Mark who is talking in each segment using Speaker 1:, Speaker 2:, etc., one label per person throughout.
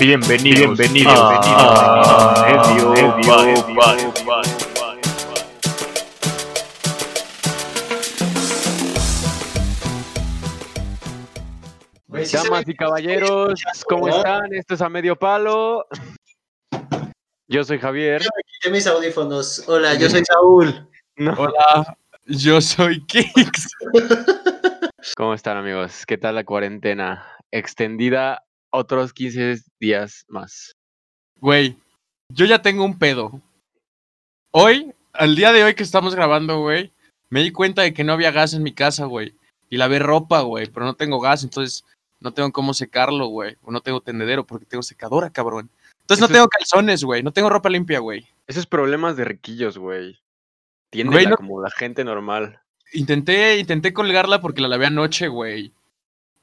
Speaker 1: Bienvenidos, bienvenidos,
Speaker 2: Damas y caballeros, ¿cómo
Speaker 3: ¿verdad?
Speaker 2: están? Esto es a medio palo. Yo soy Javier.
Speaker 3: Quité mis audífonos. Hola, yo soy Saúl.
Speaker 2: No.
Speaker 4: Hola, yo soy Kix.
Speaker 2: ¿Cómo están amigos? ¿Qué tal la cuarentena? Extendida otros 15 días más.
Speaker 4: Güey, yo ya tengo un pedo. Hoy, al día de hoy que estamos grabando, güey, me di cuenta de que no había gas en mi casa, güey. Y lavé ropa, güey, pero no tengo gas, entonces no tengo cómo secarlo, güey. O no tengo tendedero porque tengo secadora, cabrón. Entonces no
Speaker 2: Eso
Speaker 4: tengo calzones, güey. No tengo ropa limpia, güey.
Speaker 2: Esos problemas de riquillos, güey.
Speaker 4: No-
Speaker 2: como la gente normal.
Speaker 4: Intenté, intenté colgarla porque la lavé anoche, güey.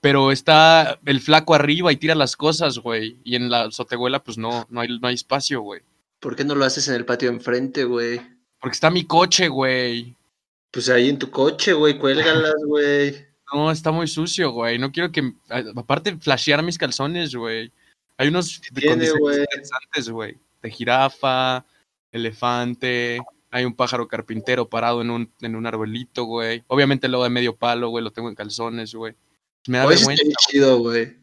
Speaker 4: Pero está el flaco arriba y tira las cosas, güey. Y en la azotehuela, pues no, no hay, no hay espacio, güey.
Speaker 3: ¿Por qué no lo haces en el patio enfrente, güey?
Speaker 4: Porque está mi coche, güey.
Speaker 3: Pues ahí en tu coche, güey, cuélgalas, güey.
Speaker 4: No, está muy sucio, güey. No quiero que. Aparte, flashear mis calzones, güey. Hay unos
Speaker 3: tiene, güey.
Speaker 4: interesantes, güey. De jirafa, elefante. Hay un pájaro carpintero parado en un, en un arbolito, güey. Obviamente luego de medio palo, güey. Lo tengo en calzones, güey. Me da vergüenza.
Speaker 3: chido, güey.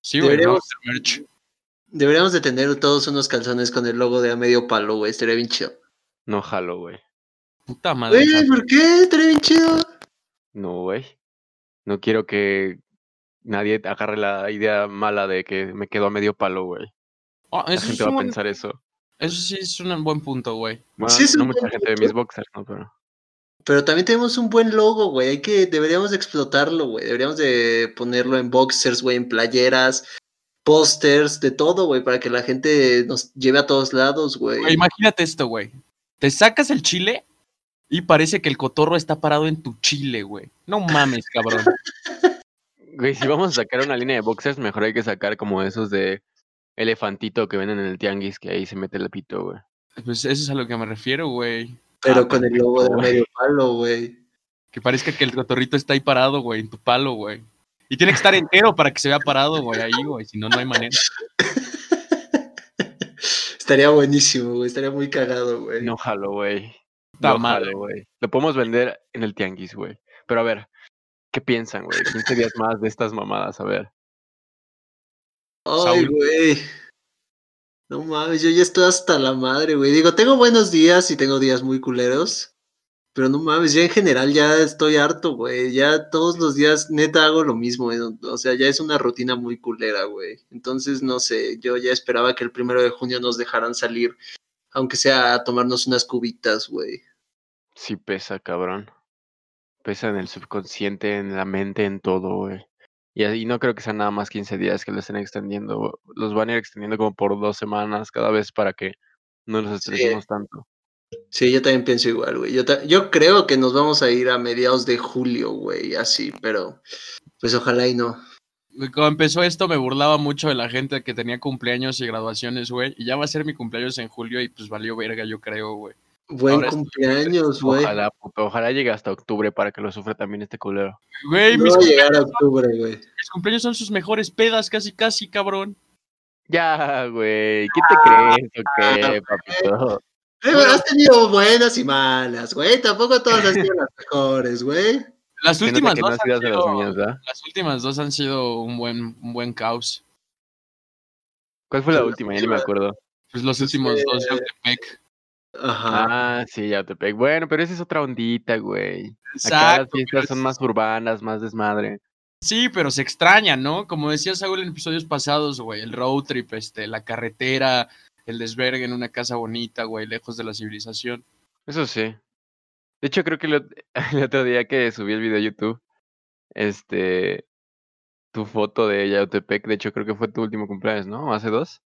Speaker 4: Sí, güey.
Speaker 3: deberíamos-
Speaker 4: hacer merch.
Speaker 3: Deberíamos de tener todos unos calzones con el logo de a medio palo, güey. Estaría bien chido.
Speaker 2: No jalo, güey.
Speaker 4: Puta madre.
Speaker 3: Güey, ¿por qué? Estaría bien chido.
Speaker 2: No, güey. No quiero que nadie agarre la idea mala de que me quedo a medio palo, güey.
Speaker 4: Ah,
Speaker 2: La gente va a
Speaker 4: un-
Speaker 2: pensar eso.
Speaker 4: eso sí es un buen punto, güey.
Speaker 2: Bueno,
Speaker 3: Sí, es
Speaker 2: no mucha gente de mis boxers, ¿no? Pero...
Speaker 3: Pero también tenemos un buen logo, güey. Hay que, deberíamos de explotarlo, güey. Deberíamos de ponerlo en boxers, güey, en playeras, pósters, de todo, güey, para que la gente nos lleve a todos lados, güey.
Speaker 4: Güey, imagínate esto, güey. Te sacas el chile y parece que el cotorro está parado en tu chile, güey. No mames, cabrón.
Speaker 2: Güey, si vamos a sacar una línea de boxers, mejor hay que sacar como esos de elefantito que venden en el tianguis, que ahí se mete el pito, güey.
Speaker 4: Pues eso es a lo que me refiero, güey.
Speaker 3: Pero
Speaker 2: Ah,
Speaker 3: con el logo de medio palo, güey.
Speaker 4: Que parezca que el cotorrito está ahí parado, güey, en tu palo, güey. Y tiene que estar entero para que se vea parado, güey, ahí, güey. Si no, no hay manera.
Speaker 3: Estaría buenísimo, güey. Estaría muy cagado, güey.
Speaker 2: No jalo, güey.
Speaker 4: Puta
Speaker 2: No jalo, güey. Lo podemos vender en el tianguis, güey. Pero a ver, ¿qué piensan, güey? 15 días más de estas mamadas, a ver.
Speaker 3: Ay, güey. No mames, yo ya estoy hasta la madre, güey. Digo, tengo buenos días y tengo días muy culeros. Pero no mames, ya en general ya estoy harto, güey. Ya todos los días neta hago lo mismo. güey. O sea, ya es una rutina muy culera, güey. Entonces, no sé, yo ya esperaba que el primero de junio nos dejaran salir. Aunque sea a tomarnos unas cubitas, güey.
Speaker 2: Sí pesa, cabrón. Pesa en el subconsciente, en la mente, en todo, güey. Y no creo que sean nada más 15 días que lo estén extendiendo. Los van a ir extendiendo como por dos semanas cada vez para que no nos
Speaker 3: Sí.
Speaker 2: estresemos tanto.
Speaker 3: Sí, yo también pienso igual, güey. Yo, yo creo que nos vamos a ir a mediados de julio, güey, así, pero pues ojalá y no.
Speaker 4: Cuando empezó esto me burlaba mucho de la gente que tenía cumpleaños y graduaciones, güey. Y ya va a ser mi cumpleaños en julio y pues valió verga, yo creo, güey.
Speaker 3: Buen
Speaker 4: Ahora
Speaker 3: cumpleaños, güey.
Speaker 2: Ojalá, puto, ojalá llegue hasta octubre para que lo sufra también este culero.
Speaker 4: Güey,
Speaker 3: No
Speaker 4: mis,
Speaker 3: va a
Speaker 4: cum-
Speaker 3: llegar a octubre, güey.
Speaker 4: mis cumpleaños son sus mejores pedas, casi, casi, cabrón.
Speaker 2: Ya, güey. ¿Qué te crees o qué, papito?
Speaker 3: Eh, bueno, has tenido buenas y malas, güey. Tampoco todas han sido las mejores, güey.
Speaker 4: Las últimas dos han
Speaker 2: sido de las
Speaker 4: últimas dos han sido un buen, un buen caos.
Speaker 2: ¿Cuál fue la última? Ya ni me acuerdo.
Speaker 4: Pues los últimos
Speaker 3: fue-
Speaker 4: dos de Outepec.
Speaker 3: Ajá.
Speaker 2: Ah, sí, ya te pegué. Bueno, pero esa es otra ondita, güey. Acá las
Speaker 4: Exacto.
Speaker 2: fiestas son más urbanas, más desmadre.
Speaker 4: Sí, pero se extraña, ¿no? Como decía Saúl en episodios pasados, güey, el road trip, este, la carretera, el desvergue en una casa bonita, güey, lejos de la civilización.
Speaker 2: Eso sí. De hecho, creo que el, el otro día que subí el video a YouTube, este, tu foto de Yautepec, de hecho creo que fue tu último cumpleaños, ¿no? ¿Hace dos?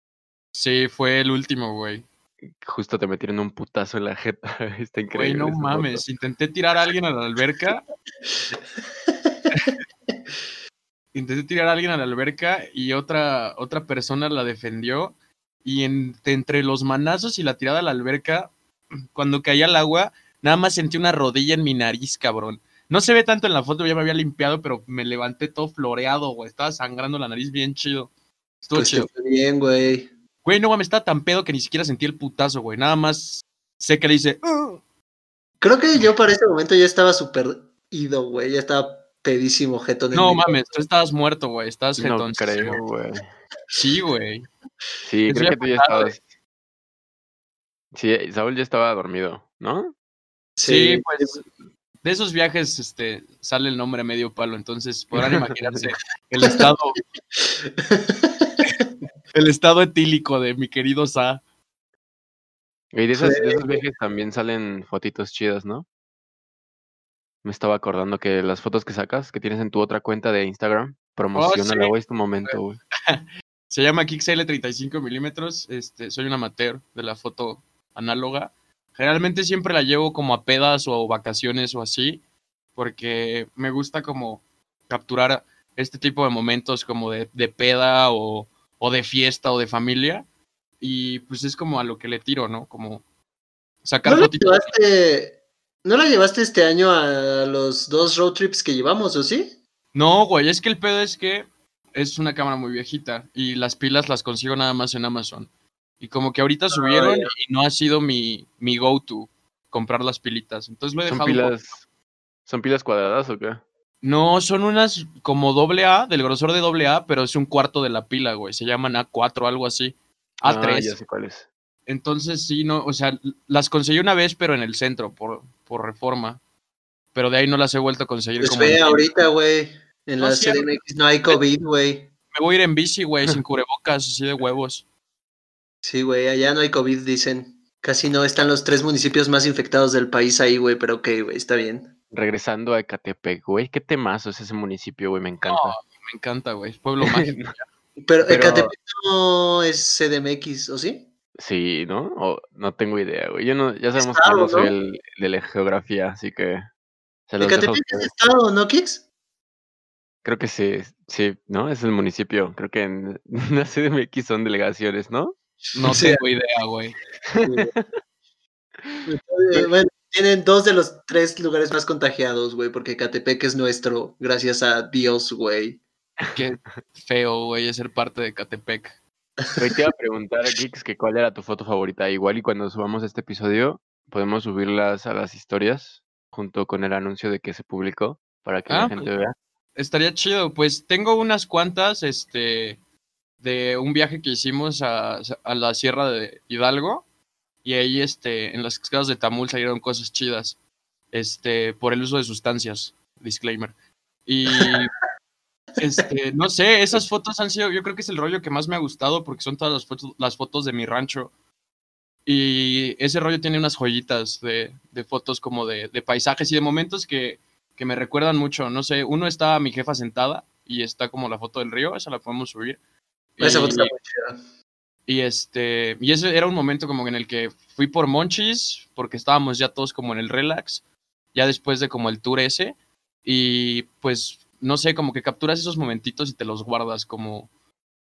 Speaker 4: Sí, fue el último, güey.
Speaker 2: Justo te metieron un putazo en la jeta. Está
Speaker 4: Güey,
Speaker 2: increíble.
Speaker 4: no
Speaker 2: esa foto.
Speaker 4: mames. Intenté tirar a alguien a la alberca. Intenté tirar a alguien a la alberca y otra, otra persona la defendió. Y en- entre los manazos y la tirada a la alberca, cuando caía al agua, nada más sentí una rodilla en mi nariz, cabrón. No se ve tanto en la foto, ya me había limpiado, pero me levanté todo floreado, güey. Estaba sangrando la nariz bien chido. Estuvo
Speaker 3: Pues
Speaker 4: chido.
Speaker 3: bien, güey.
Speaker 4: Güey, no mames, está tan pedo que ni siquiera sentí el putazo, güey. Nada más sé que le hice. "Uh".
Speaker 3: Creo que yo para ese momento ya estaba súper ido, güey. Ya estaba pedísimo jetón.
Speaker 4: No mames, tú estabas muerto, güey. Estabas
Speaker 2: No
Speaker 4: jetón.
Speaker 2: creo, güey.
Speaker 4: Sí, güey.
Speaker 2: Sí, creo que tú ya estabas. Sí, Saúl ya estaba dormido, ¿no?
Speaker 4: Sí, pues de esos viajes este, sale el nombre medio palo, entonces podrán imaginarse el estado, el estado etílico de mi querido Sa.
Speaker 2: Y de esos, de
Speaker 3: Fue-
Speaker 2: esos viajes también salen fotitos chidas, ¿no? Me estaba acordando que las fotos que sacas, que tienes en tu otra cuenta de Instagram, promocionala,
Speaker 4: sí.
Speaker 2: güey, es tu momento, güey.
Speaker 4: Se llama Kixl 35 milímetros. Este, soy un amateur de la foto análoga. Generalmente siempre la llevo como a pedas o vacaciones o así, porque me gusta como capturar este tipo de momentos como de, de peda o, o de fiesta o de familia. Y pues es como a lo que le tiro, ¿no? Como sacar
Speaker 3: ¿No la,
Speaker 4: fotitos.
Speaker 3: llevaste, ¿No la llevaste este año a los dos road trips que llevamos, o sí?
Speaker 4: No, güey, es que el pedo es que es una cámara muy viejita y las pilas las consigo nada más en Amazon. Y como que ahorita subieron
Speaker 3: ya.
Speaker 4: y no ha sido mi, mi go-to comprar las pilitas. Entonces lo he
Speaker 2: ¿Son
Speaker 4: dejado.
Speaker 2: pilas, ¿Son pilas cuadradas o qué?
Speaker 4: No, son unas como doble A, del grosor de doble A, pero es un cuarto de la pila, güey. Se llaman A4 algo así.
Speaker 2: Ah,
Speaker 4: A3.
Speaker 2: ya sé cuál es.
Speaker 4: Entonces sí, no, o sea, las conseguí una vez, pero en el centro, por, por reforma. Pero de ahí no las he vuelto a conseguir
Speaker 3: Pues
Speaker 4: como.
Speaker 3: ve ahorita, güey. En
Speaker 4: No,
Speaker 3: la CDMX no hay COVID, güey.
Speaker 4: Me voy a ir en bici, güey, sin cubrebocas, así de huevos.
Speaker 3: Sí, güey, allá no hay COVID, dicen. Casi no están los tres municipios más infectados del país ahí, güey, pero ok, güey, está bien.
Speaker 2: Regresando a Ecatepec, güey, qué temazo es ese municipio, güey, me encanta.
Speaker 4: Me encanta, güey. es Pueblo mágico.
Speaker 3: Pero,
Speaker 2: Pero-
Speaker 3: Ecatepec no es CDMX, ¿o sí?
Speaker 2: Sí, ¿no? O- no tengo idea, güey. Yo no, ya sabemos que no soy el de la geografía, así que se los dejo a
Speaker 3: Ecatepec es estado, ¿no, Kix?
Speaker 2: Creo que sí, sí, ¿no? Es el municipio. Creo que en la CDMX son delegaciones, ¿no?
Speaker 4: No
Speaker 3: Sí.
Speaker 4: tengo idea, güey.
Speaker 3: Bueno, tienen dos de los tres lugares más contagiados, güey, porque Ecatepec es nuestro, gracias a Dios, güey.
Speaker 4: Qué feo, güey, es ser parte de Catepec.
Speaker 2: Hoy te iba a preguntar, Kix, que cuál era tu foto favorita. Igual y cuando subamos este episodio, podemos subirlas a las historias junto con el anuncio de que se publicó para que
Speaker 4: Ah,
Speaker 2: la gente vea.
Speaker 4: Estaría chido. Pues tengo unas cuantas, este, de un viaje que hicimos a, a la Sierra de Hidalgo. Y ahí, este, en las cascadas de Tamul salieron cosas chidas. Este, por el uso de sustancias. Disclaimer. Y, este, no sé, esas fotos han sido, yo creo que es el rollo que más me ha gustado porque son todas las fotos, las fotos de mi rancho. Y ese rollo tiene unas joyitas de, de fotos como de, de paisajes y de momentos que, que me recuerdan mucho. No sé, uno está mi jefa sentada y está como la foto del río, esa la podemos subir.
Speaker 3: Esa
Speaker 4: Y-
Speaker 3: foto está muy chida.
Speaker 4: Y este, y ese era un momento como en el que fui por Monchis, porque estábamos ya todos como en el relax, ya después de como el tour ese, y pues, no sé, como que capturas esos momentitos y te los guardas como,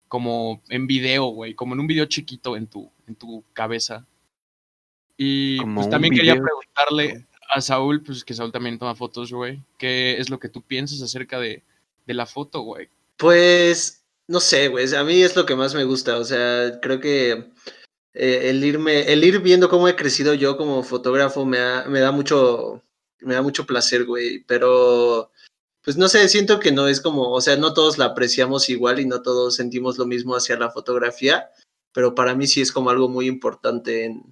Speaker 4: como en video, güey, como en un video chiquito en tu, en tu cabeza. Y
Speaker 2: Como
Speaker 4: pues también quería preguntarle a Saúl, pues que Saúl también toma fotos, güey, ¿qué es lo que tú piensas acerca de, de la foto, güey?
Speaker 3: Pues, no sé, güey, a mí es lo que más me gusta, o sea, creo que eh, el irme, el ir viendo cómo he crecido yo como fotógrafo me, ha- me da mucho, me da mucho placer, güey, pero, pues no sé, siento que no es como, o sea, no todos la apreciamos igual y no todos sentimos lo mismo hacia la fotografía, pero para mí sí es como algo muy importante en,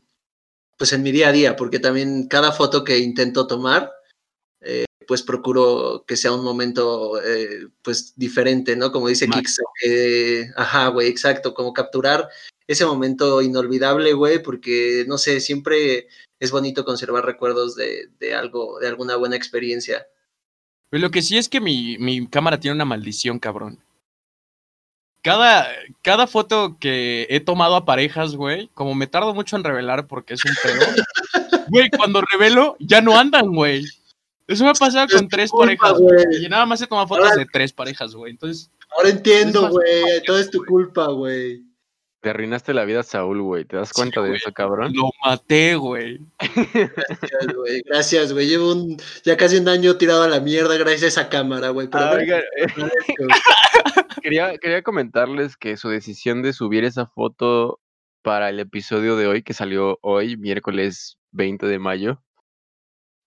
Speaker 3: pues en mi día a día, porque también cada foto que intento tomar, eh, pues procuro que sea un momento, eh, pues diferente, ¿no? Como dice. Kix, eh, ajá, güey, exacto, como capturar ese momento inolvidable, güey, porque, no sé, siempre es bonito conservar recuerdos de, de algo, de alguna buena experiencia.
Speaker 4: Pero lo que sí es que mi, mi cámara tiene una maldición, cabrón. Cada, cada foto que he tomado a parejas, güey, como me tardo mucho en revelar porque es un pedo, güey, cuando revelo ya no andan, güey. Eso me ha pasado con tres
Speaker 3: culpa,
Speaker 4: parejas,
Speaker 3: güey.
Speaker 4: Y nada más he tomado fotos
Speaker 3: Ahora-
Speaker 4: de tres parejas, güey. Entonces,
Speaker 3: Ahora entiendo, güey, todo es tu culpa, güey.
Speaker 2: te arruinaste la vida a Saúl, güey. ¿Te das
Speaker 4: Sí,
Speaker 2: cuenta de eso, cabrón?
Speaker 4: Lo maté, güey.
Speaker 3: Gracias, güey. Gracias, güey. Llevo un, ya casi un año tirado a la mierda gracias a esa cámara, güey. Pero
Speaker 2: Ah, oiga,
Speaker 3: agradezco, güey.
Speaker 2: quería, quería comentarles que su decisión de subir esa foto para el episodio de hoy, que salió hoy, miércoles 20 de mayo,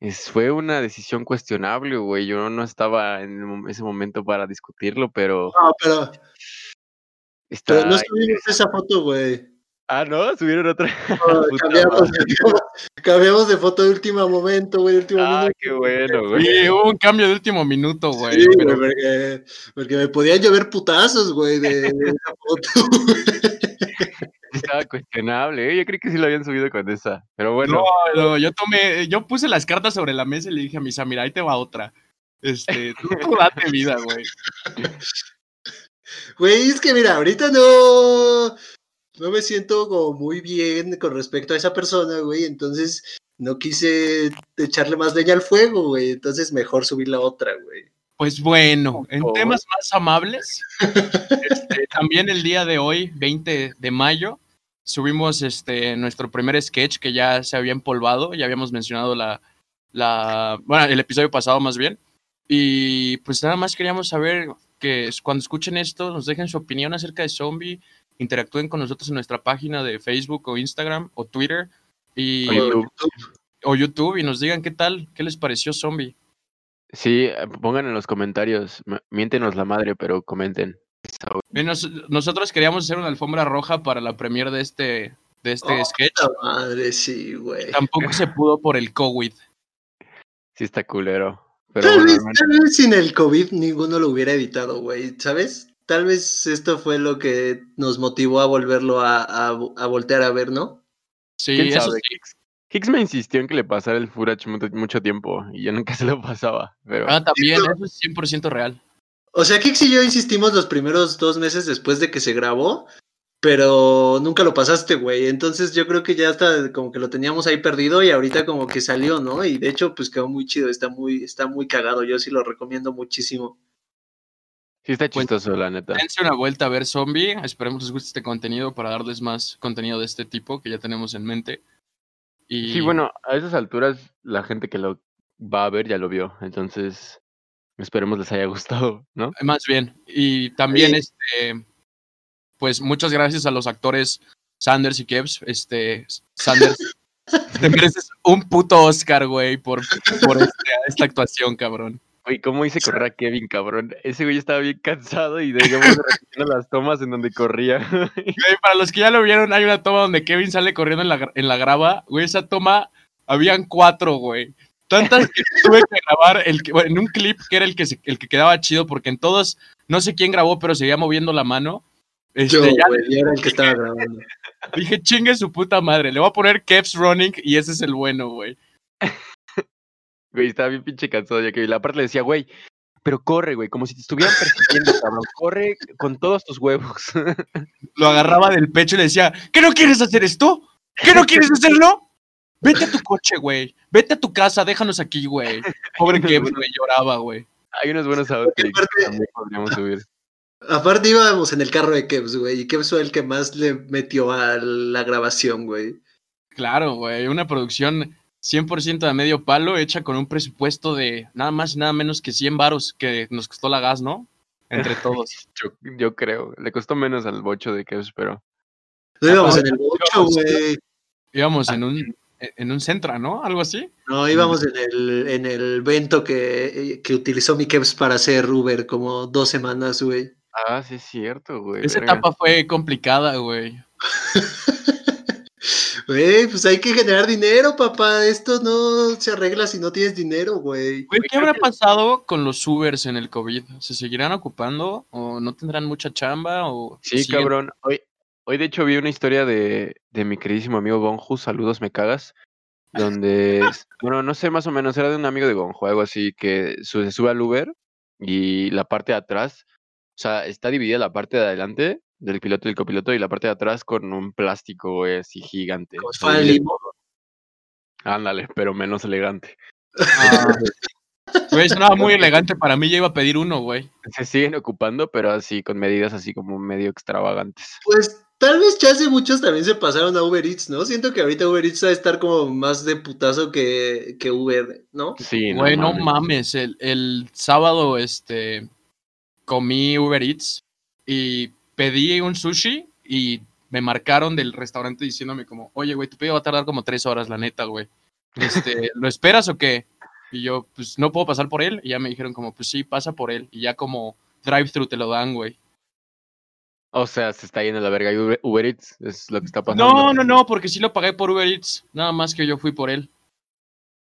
Speaker 2: es, fue una decisión cuestionable, güey. Yo no estaba en ese momento para discutirlo, pero
Speaker 3: No, pero,
Speaker 2: está...
Speaker 3: pero no subimos esa foto, güey.
Speaker 2: Ah, ¿no? Subieron otra.
Speaker 3: No, cambiamos, cambiamos de foto de último momento, güey. Último
Speaker 2: Ah,
Speaker 3: minuto.
Speaker 2: qué bueno, güey.
Speaker 4: Sí, hubo un cambio de último minuto, güey.
Speaker 3: Sí,
Speaker 4: pero
Speaker 3: porque, porque me podían llover putazos, güey, de, de esa foto.
Speaker 2: Estaba cuestionable, ¿eh? Yo creí que sí lo habían subido con esa. Pero bueno,
Speaker 4: No, no, yo tomé, yo puse las cartas sobre la mesa y le dije a Misa, mira, ahí te va otra. Este, tú, tú date vida, güey.
Speaker 3: Güey, es que mira, ahorita no, no me siento como muy bien con respecto a esa persona, güey. Entonces no quise echarle más leña al fuego, güey. Entonces mejor subir la otra, güey.
Speaker 4: Pues bueno, en temas más amables, este, también el día de hoy, 20 de mayo, subimos este, nuestro primer sketch que ya se había empolvado, ya habíamos mencionado la, la, bueno, el episodio pasado más bien, y pues nada más queríamos saber que cuando escuchen esto nos dejen su opinión acerca de Zombie, interactúen con nosotros en nuestra página de Facebook o Instagram o Twitter y,
Speaker 2: O YouTube.
Speaker 4: o YouTube y nos digan qué tal, qué les pareció Zombie.
Speaker 2: sí, eh, pongan en los comentarios. Miéntenos la madre, pero comenten.
Speaker 4: Nos- nosotros queríamos hacer una alfombra roja para la premiere de este, de este
Speaker 3: Oh,
Speaker 4: sketch.
Speaker 3: madre, sí, güey.
Speaker 4: Tampoco se pudo por el COVID.
Speaker 2: Sí está culero. Pero
Speaker 3: Tal
Speaker 2: bueno,
Speaker 3: vez, tal sin el COVID ninguno lo hubiera evitado, güey, ¿sabes? Tal vez esto fue lo que nos motivó a volverlo a, a, a voltear a ver, ¿no?
Speaker 4: Sí,
Speaker 2: ¿Quién
Speaker 4: eso
Speaker 2: sabe?
Speaker 4: sí.
Speaker 2: Hicks, Hicks me insistió en que le pasara el Furach mucho, mucho tiempo y yo nunca se lo pasaba. Pero
Speaker 4: Ah, también, eso es 100% real.
Speaker 3: O sea, Kix y yo insistimos los primeros dos meses después de que se grabó, pero nunca lo pasaste, güey. Entonces yo creo que ya hasta como que lo teníamos ahí perdido y ahorita como que salió, ¿no? Y de hecho, pues quedó muy chido, está muy, está muy cagado. Yo sí lo recomiendo muchísimo.
Speaker 2: sí está
Speaker 4: Pues,
Speaker 2: chistoso, la neta.
Speaker 4: Dense una vuelta a ver Zombie. Esperemos les guste este contenido para darles más contenido de este tipo que ya tenemos en mente. Y
Speaker 2: Sí, bueno, a esas alturas la gente que lo va a ver ya lo vio. Entonces, esperemos les haya gustado, ¿no?
Speaker 4: Más bien. Y también,
Speaker 3: Sí.
Speaker 4: este, pues muchas gracias a los actores Sanders y Kevs. Este, Sanders, te mereces un puto Oscar, güey, por, por este- esta actuación, cabrón.
Speaker 2: Güey, ¿cómo hice correr a Kevin, cabrón? Ese güey estaba bien cansado y de repetir las tomas en donde corría.
Speaker 4: Güey, para los que ya lo vieron, hay una toma donde Kevin sale corriendo en la, en la grava. Güey, esa toma, habían cuatro, güey. Tantas que tuve que grabar el, que- bueno, en un clip que era el que, se- el que quedaba chido, porque en todos, no sé quién grabó, pero seguía moviendo la mano. Este,
Speaker 3: Yo,
Speaker 4: ya
Speaker 3: güey, yo era el que estaba grabando.
Speaker 4: dije, chingue su puta madre, le voy a poner Kev's Running y ese es el bueno, güey.
Speaker 2: Güey, estaba bien pinche cansado ya que la parte le decía, güey, pero corre, güey, como si te estuvieran persiguiendo, cabrón. Corre con todos tus huevos.
Speaker 4: Lo agarraba del pecho y le decía, ¿qué no quieres hacer esto? ¿Qué no quieres hacerlo? Vete a tu coche, güey. Vete a tu casa, déjanos aquí, güey. Pobre Kevs, güey, lloraba, güey.
Speaker 2: Hay unos buenos outtakes que también podríamos subir.
Speaker 3: Aparte íbamos en el carro de Kevs, güey, y Kevs fue el que más le metió a la grabación, güey.
Speaker 4: Claro, güey, una producción 100% de medio palo hecha con un presupuesto de nada más y nada menos que 100 varos que nos costó la gas, ¿no? Entre todos.
Speaker 2: Yo, yo creo. Le costó menos al bocho de Kevs, pero.
Speaker 3: No íbamos en el 8,
Speaker 4: íbamos-
Speaker 3: güey.
Speaker 4: Íbamos en un, en un Centra, ¿no? Algo así.
Speaker 3: No, íbamos en el, en el vento que, que utilizó mi Kevs para hacer Uber como dos semanas, güey.
Speaker 2: Ah, sí es cierto, güey.
Speaker 4: Esa
Speaker 2: verga.
Speaker 4: etapa fue complicada, güey.
Speaker 3: Güey, pues hay que generar dinero, papá. Esto no se arregla si no tienes dinero, güey.
Speaker 4: Güey, ¿qué habrá pasado con los Ubers en el COVID? ¿Se seguirán ocupando o no tendrán mucha chamba o
Speaker 2: Sí,
Speaker 4: siguen-
Speaker 2: cabrón. Hoy, hoy de hecho vi una historia de, de mi queridísimo amigo Gonju, saludos me cagas, donde, bueno, no sé, más o menos, era de un amigo de Gonju, algo así, que se sube al Uber y la parte de atrás, o sea, está dividida la parte de adelante del piloto y el copiloto y la parte de atrás con un plástico, güey, así gigante. Divide
Speaker 3: limo.
Speaker 2: Ándale, pero menos elegante.
Speaker 4: Ah, Güey, sonaba muy elegante. Para mí ya iba a pedir uno, güey.
Speaker 2: Se siguen ocupando, pero así, con medidas así como medio extravagantes.
Speaker 3: Pues tal vez ya hace muchos también se pasaron a Uber Eats, ¿no? Siento que ahorita Uber Eats va a estar como más de putazo que, que Uber, ¿no?
Speaker 2: Sí, no
Speaker 4: Güey, no
Speaker 2: mames.
Speaker 4: mames. El, el sábado, este, comí Uber Eats y pedí un sushi y me marcaron del restaurante diciéndome como, oye, güey, tu pedido va a tardar como tres horas, la neta, güey. Este, ¿lo esperas o qué? Y yo, pues, no puedo pasar por él. Y ya me dijeron como, pues sí, pasa por él. Y ya como drive-thru te lo dan, güey.
Speaker 2: O sea, se está yendo a la verga y Uber, Uber Eats, es lo que está pasando.
Speaker 4: No, no, no, porque sí lo pagué por Uber Eats. Nada más que yo fui por él.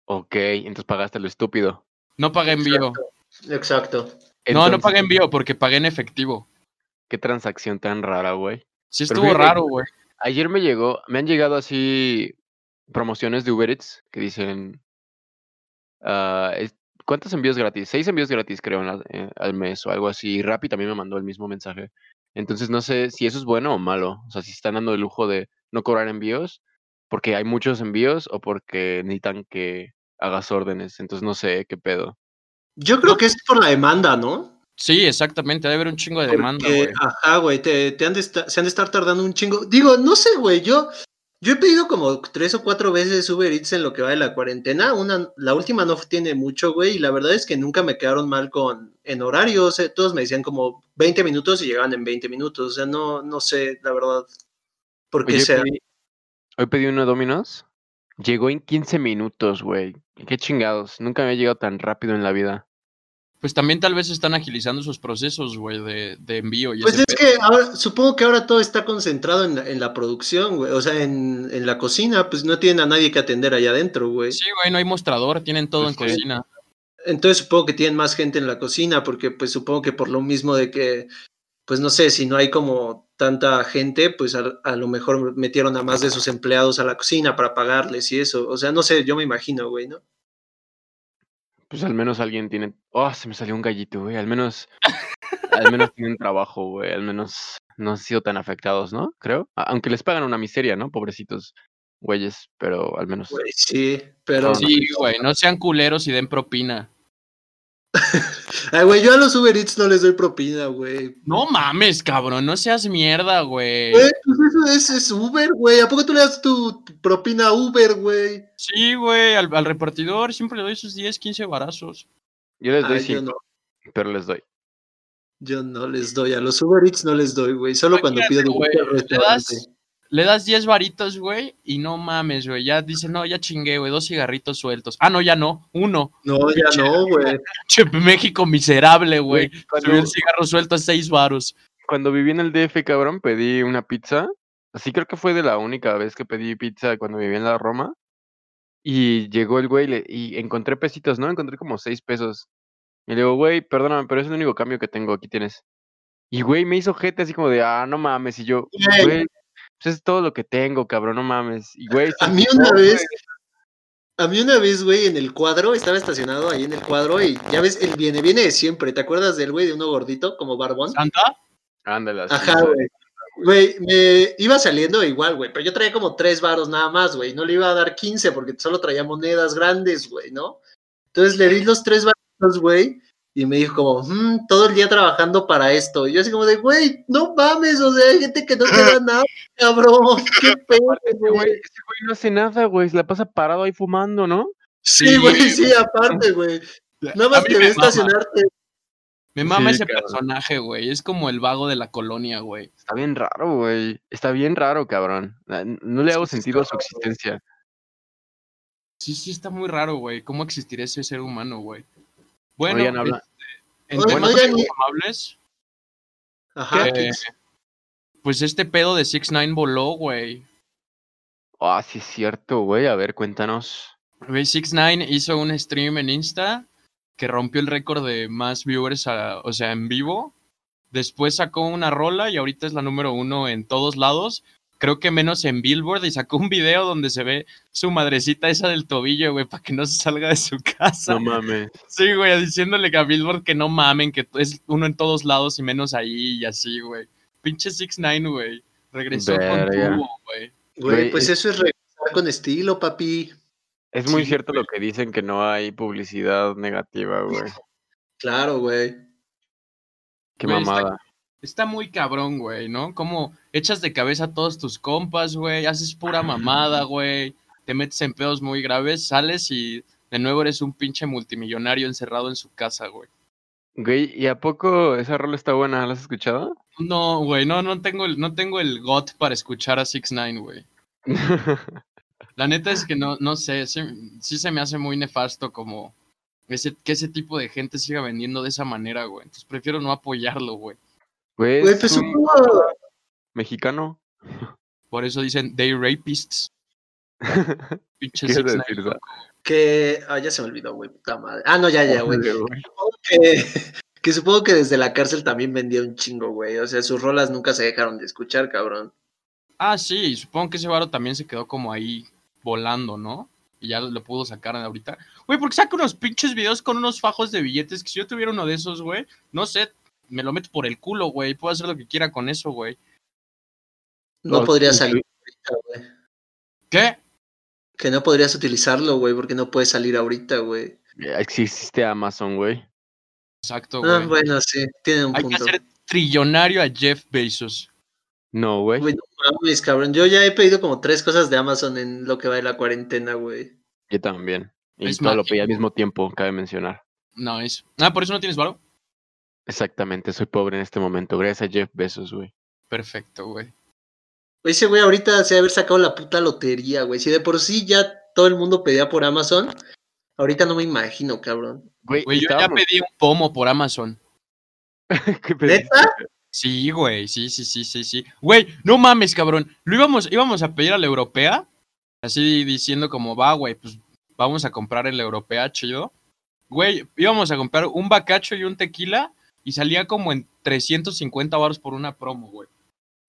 Speaker 2: Ok, entonces pagaste lo estúpido.
Speaker 4: No pagué envío.
Speaker 3: Exacto.
Speaker 4: No, no
Speaker 2: Entonces,
Speaker 4: pagué envío porque pagué en efectivo.
Speaker 2: Qué transacción tan rara, güey.
Speaker 4: Sí estuvo
Speaker 2: fíjate-
Speaker 4: raro, güey.
Speaker 2: Ayer me llegó, me han llegado así promociones de Uber Eats que dicen, ah, es- ¿cuántos envíos gratis? Seis envíos gratis creo en la- eh, al mes o algo así. Y Rappi también me mandó el mismo mensaje. Entonces no sé si eso es bueno o malo. O sea, si están dando el lujo de no cobrar envíos porque hay muchos envíos o porque necesitan que hagas órdenes. Entonces no sé qué pedo.
Speaker 3: Yo creo que es por la demanda, ¿no?
Speaker 4: Sí, exactamente. Debe haber un chingo de demanda, güey.
Speaker 3: Ajá, güey, te, te han de se han de estar tardando un chingo. Digo, no sé, güey, yo, yo he pedido como tres o cuatro veces Uber Eats en lo que va de la cuarentena. Una, la última no tiene mucho, güey, y la verdad es que nunca me quedaron mal con en horario. O sea, todos me decían como 20 minutos y llegaban en 20 minutos. O sea, no, no sé, la verdad, por qué sea.
Speaker 2: pedí- hoy pedí uno de Domino's. Llegó en 15 minutos, güey. Qué chingados. Nunca me ha llegado tan rápido en la vida.
Speaker 4: Pues también tal vez están agilizando sus procesos, güey, de, de envío y
Speaker 3: Pues es
Speaker 4: pedo.
Speaker 3: que ahora, supongo que ahora todo está concentrado en la, en la producción, güey. O sea, en, en la cocina, pues no tienen a nadie que atender allá adentro, güey.
Speaker 4: Sí, güey, no hay mostrador, tienen todo
Speaker 2: Pues
Speaker 4: en
Speaker 2: sí.
Speaker 4: cocina.
Speaker 3: Entonces supongo que tienen más gente en la cocina, porque pues supongo que por lo mismo de que, pues no sé, si no hay como tanta gente, pues a, a lo mejor metieron a más de sus empleados a la cocina para pagarles y eso. O sea, no sé, yo me imagino, güey, ¿no?
Speaker 2: Pues al menos alguien tiene. Oh, se me salió un gallito, güey. Al menos. al menos tienen trabajo, güey. Al menos no han sido tan afectados, ¿no? Creo. Aunque les pagan una miseria, ¿no? Pobrecitos güeyes. Pero al menos.
Speaker 3: Güey, sí, pero...
Speaker 4: Sí, güey, no sean culeros y den propina.
Speaker 3: Ay, güey, yo a los Uber Eats no les doy propina, güey.
Speaker 4: No mames, cabrón, no seas mierda, güey.
Speaker 3: Güey, pues eso es, es Uber, güey. ¿A poco tú le das tu, propina a Uber, güey?
Speaker 4: Sí, güey, al, al repartidor siempre le doy sus 10, 15 varazos.
Speaker 2: Yo les doy
Speaker 3: Ay, yo
Speaker 2: cinco,
Speaker 3: no.
Speaker 2: pero les doy.
Speaker 3: Yo no les doy, a los Uber Eats no les doy, güey. Solo cuando pido
Speaker 4: güey, le
Speaker 3: restaurante.
Speaker 4: das, le das 10 varitos, güey, y no mames, güey. Ya dice, no, ya chingué, güey, dos cigarritos sueltos. Ah, no, ya no, uno.
Speaker 3: No, ya no, güey.
Speaker 4: Che, México miserable, güey.
Speaker 2: Cuando-
Speaker 4: el cigarro suelto a 6 varos.
Speaker 2: Cuando viví en el DF, cabrón, pedí una pizza. Así creo que fue de la única vez que pedí pizza cuando vivía en la Roma. Y llegó el güey le- y encontré pesitos, ¿no? Encontré como seis pesos. Y le digo, güey, perdóname, pero es el único cambio que tengo, aquí tienes. Y güey, me hizo gente así como de, ah, no mames. Y yo,
Speaker 3: Güey.
Speaker 2: Pues es todo lo que tengo, cabrón, no mames. Y güey,
Speaker 3: A mí una vez, a mí una vez, güey, en el cuadro, estaba estacionado ahí en el cuadro y ya ves, él viene, viene de siempre. ¿Te acuerdas del güey de uno gordito, como barbón?
Speaker 4: ¿Santa?
Speaker 2: Ándale, así,
Speaker 3: Ajá, güey. Güey, me iba saliendo igual, güey, pero yo traía como tres varos nada más, güey. No le iba a dar 15 porque solo traía monedas grandes, güey, ¿no? Entonces le di los tres varos, güey, y me dijo como, "Mm, todo el día trabajando para esto. Y yo así como de, güey, no mames, o sea, hay gente que no te da nada, cabrón. Qué pedo,
Speaker 2: Ese güey,
Speaker 3: güey.
Speaker 2: ese güey no hace nada, güey, se la pasa parado ahí fumando, ¿no?
Speaker 3: Sí,
Speaker 4: Sí,
Speaker 3: güey, sí, aparte, güey. Nada más ve
Speaker 4: mama.
Speaker 3: estacionarte.
Speaker 4: Me mama
Speaker 2: Sí,
Speaker 4: ese
Speaker 2: cabrón.
Speaker 4: personaje, güey. Es como el vago de la colonia, güey.
Speaker 2: Está bien raro, güey. Está bien raro, cabrón. Ah, No le hago
Speaker 3: Sí,
Speaker 2: sentido a su existencia.
Speaker 4: Sí, sí, está muy raro, güey. ¿Cómo existiría ese ser humano, güey? Bueno,
Speaker 2: Oigan, habla-
Speaker 3: Oigan, oigan, y-
Speaker 4: amables,
Speaker 3: Ajá,
Speaker 4: Eh, pues este pedo de 6 9 voló, güey.
Speaker 2: Ah, sí es cierto, güey. A ver, cuéntanos.
Speaker 4: Güey, 6 9 hizo un stream en Insta que rompió el récord de más viewers, a- o sea, en vivo. Después sacó una rola y ahorita es la número uno en todos lados. Creo que menos en Billboard y sacó un video donde se ve su madrecita esa del tobillo, güey, para que no se salga de su casa.
Speaker 2: No mames.
Speaker 4: Sí, güey, diciéndole a Billboard que no mamen, que es uno en todos lados y menos ahí y así, güey. Pinche 6 9 güey. Regresó con tubo, güey.
Speaker 3: Güey, pues
Speaker 2: es-
Speaker 3: eso es regresar con estilo, papi.
Speaker 2: Es muy
Speaker 4: Sí,
Speaker 2: cierto
Speaker 4: güey.
Speaker 2: lo que dicen que no hay publicidad negativa, güey.
Speaker 3: Claro, güey.
Speaker 2: Qué
Speaker 4: Güey, está-
Speaker 2: mamada.
Speaker 4: Está muy cabrón, güey, ¿no? Como echas de cabeza a todos tus compas, güey, haces pura mamada, güey, te metes en pedos muy graves, sales y de nuevo eres un pinche multimillonario encerrado en su casa, güey.
Speaker 2: Güey, ¿y a poco esa rola está buena? ¿La has escuchado?
Speaker 4: No, güey, no, no tengo el, no tengo el got para escuchar a 6 9 güey. La neta es que no, no sé, sí, sí se me hace muy nefasto como ese, que ese tipo de gente siga vendiendo de esa manera, güey. Entonces prefiero no apoyarlo, güey.
Speaker 2: Güey,
Speaker 3: Güey,
Speaker 2: es
Speaker 3: pues
Speaker 2: un
Speaker 3: supongo.
Speaker 2: mexicano.
Speaker 4: Por eso dicen they rapists. Pinche
Speaker 2: ¿Qué
Speaker 4: 6
Speaker 2: quieres
Speaker 4: 9
Speaker 2: decir, Sa?
Speaker 3: Que. Ah, ya se me olvidó, güey. Puta madre. Ah, no, ya, ya, güey. Que, que supongo que desde la cárcel también vendía un chingo, güey. O sea, sus rolas nunca se dejaron de escuchar, cabrón.
Speaker 4: Ah, sí, supongo que ese varo también se quedó como ahí volando, ¿no? Y ya lo pudo sacar ahorita. Güey, porque saca unos pinches videos con unos fajos de billetes que si yo tuviera uno de esos, güey, no sé, me lo meto por el culo, güey. Puedo hacer lo que quiera con eso, güey.
Speaker 3: No,
Speaker 2: No,
Speaker 3: podría salir ahorita, güey.
Speaker 4: ¿Qué?
Speaker 3: Que no podrías utilizarlo, güey, porque no puedes salir ahorita, güey.
Speaker 2: Existe Amazon, güey.
Speaker 4: Exacto,
Speaker 3: Ah,
Speaker 4: güey.
Speaker 3: bueno, sí, tiene un
Speaker 4: Hay que
Speaker 3: punto.
Speaker 4: hacer trillonario a Jeff Bezos.
Speaker 2: No, güey.
Speaker 3: Güey, no mames, cabrón. Yo ya he pedido como tres cosas de Amazon en lo que va de la cuarentena, güey.
Speaker 2: Yo también. Y
Speaker 4: Es
Speaker 2: todo lo pedí al mismo tiempo, cabe mencionar.
Speaker 4: No, es. Ah, por eso no tienes varo.
Speaker 2: Exactamente, soy pobre en este momento. Gracias a Jeff Bezos, güey.
Speaker 4: Perfecto, güey.
Speaker 3: Ese güey ahorita se ha haber sacado la puta lotería, güey. Si de por sí ya todo el mundo pedía por Amazon, ahorita no me imagino, cabrón.
Speaker 2: Güey,
Speaker 4: Güey, yo ya pedí un pomo por Amazon.
Speaker 2: ¿Qué?
Speaker 3: ¿Neta?
Speaker 4: Sí, güey, sí, sí, sí, sí, sí. Güey, no mames, cabrón. Lo íbamos, íbamos a pedir a la europea, así diciendo como va, güey, pues vamos a comprar el europea, chido. Güey, íbamos a comprar un bacacho y un tequila y salía como en 350 baros por una promo, güey.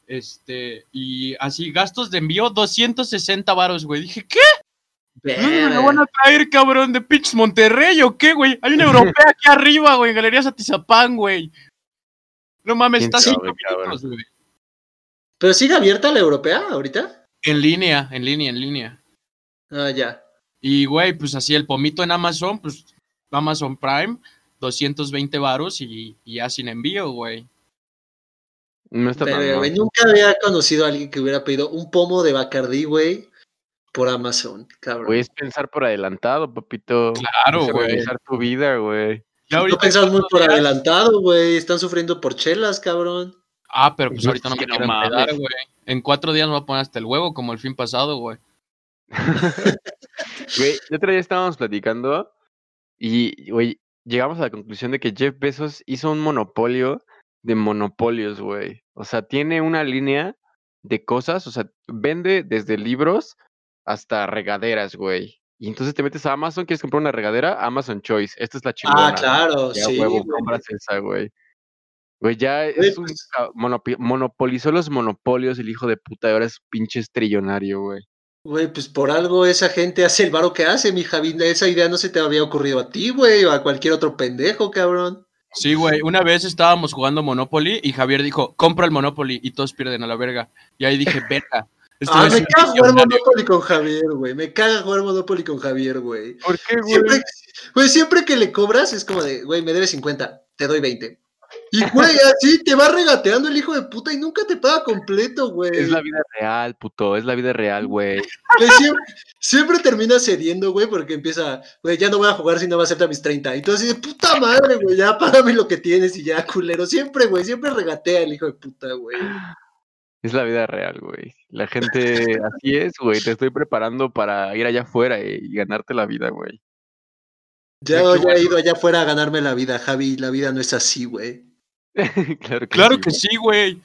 Speaker 4: Este, y así, gastos de envío, 260 varos, güey. Dije, ¿qué? ¿Dónde me lo van a traer, cabrón? ¿De pinches Monterrey o qué, güey? Hay una europea aquí arriba, güey, en Galerías Atizapán, güey. No mames,
Speaker 2: ¿Quién
Speaker 4: está cinco minutos, güey.
Speaker 3: ¿Pero sigue abierta la europea ahorita?
Speaker 4: En línea, en línea, en línea.
Speaker 3: Ah, ya.
Speaker 4: Y, güey, pues así el pomito en Amazon, pues Amazon Prime, 220 varos y, y ya sin envío, güey.
Speaker 2: No está
Speaker 3: Pero,
Speaker 2: mal.
Speaker 3: güey, nunca había conocido a alguien que hubiera pedido un pomo de Bacardí, güey, por Amazon, cabrón.
Speaker 2: Güey, es pensar por adelantado, papito.
Speaker 4: Claro, güey.
Speaker 2: organizar tu vida, güey.
Speaker 4: Ya
Speaker 3: no
Speaker 4: ahorita
Speaker 3: pensabas muy por adelantado, güey. Están sufriendo por chelas, cabrón.
Speaker 4: Ah, pero pues ahorita no me quiero empedar, güey. En cuatro días me voy a poner hasta el huevo, como el fin pasado, güey.
Speaker 2: Güey, el otro día estábamos platicando y, güey, llegamos a la conclusión de que Jeff Bezos hizo un monopolio de monopolios, güey. O sea, tiene una línea de cosas, o sea, vende desde libros hasta regaderas, güey. Y entonces te metes a Amazon, quieres comprar una regadera, Amazon Choice. Esta es la chingona.
Speaker 3: Ah, claro,
Speaker 2: Ya,
Speaker 3: sí.
Speaker 2: huevo, compras esa, güey. Güey, ya es un
Speaker 3: pues-
Speaker 2: monopolizó los monopolios el hijo de puta y ahora es pinche trillonario, güey.
Speaker 3: Güey, pues por algo esa gente hace el varo que hace, mi Javi. Esa idea no se te había ocurrido a ti, güey, o a cualquier otro pendejo, cabrón.
Speaker 4: Sí, güey. Una vez estábamos jugando Monopoly y Javier dijo, compra el Monopoly y todos pierden a la verga. Y ahí dije, verga.
Speaker 3: Ah, me caga jugar
Speaker 4: visionario".
Speaker 3: Monopoly con Javier, güey. Me caga jugar Monopoly con Javier, güey.
Speaker 2: ¿Por qué, güey?
Speaker 3: Siempre, güey, siempre que le cobras es como de, güey, me debes 50, te doy 20. Y, güey, así te va regateando el hijo de puta y nunca te paga completo, güey.
Speaker 2: Es la vida real, puto, es la vida real, güey.
Speaker 3: Siempre, siempre termina cediendo, güey, porque empieza, güey, ya no voy a jugar si no me acepta mis 30. Y tú así de puta madre, güey, ya págame lo que tienes y ya, culero. Siempre, güey, siempre regatea el hijo de puta, güey.
Speaker 2: Es la vida real, güey. La gente así es, güey. Te estoy preparando para ir allá afuera y ganarte la vida, güey.
Speaker 3: Ya, ya he ido allá afuera a ganarme la vida, Javi. La vida no es así, güey.
Speaker 2: claro que
Speaker 4: Claro
Speaker 2: sí,
Speaker 4: que
Speaker 2: güey.
Speaker 4: sí, güey.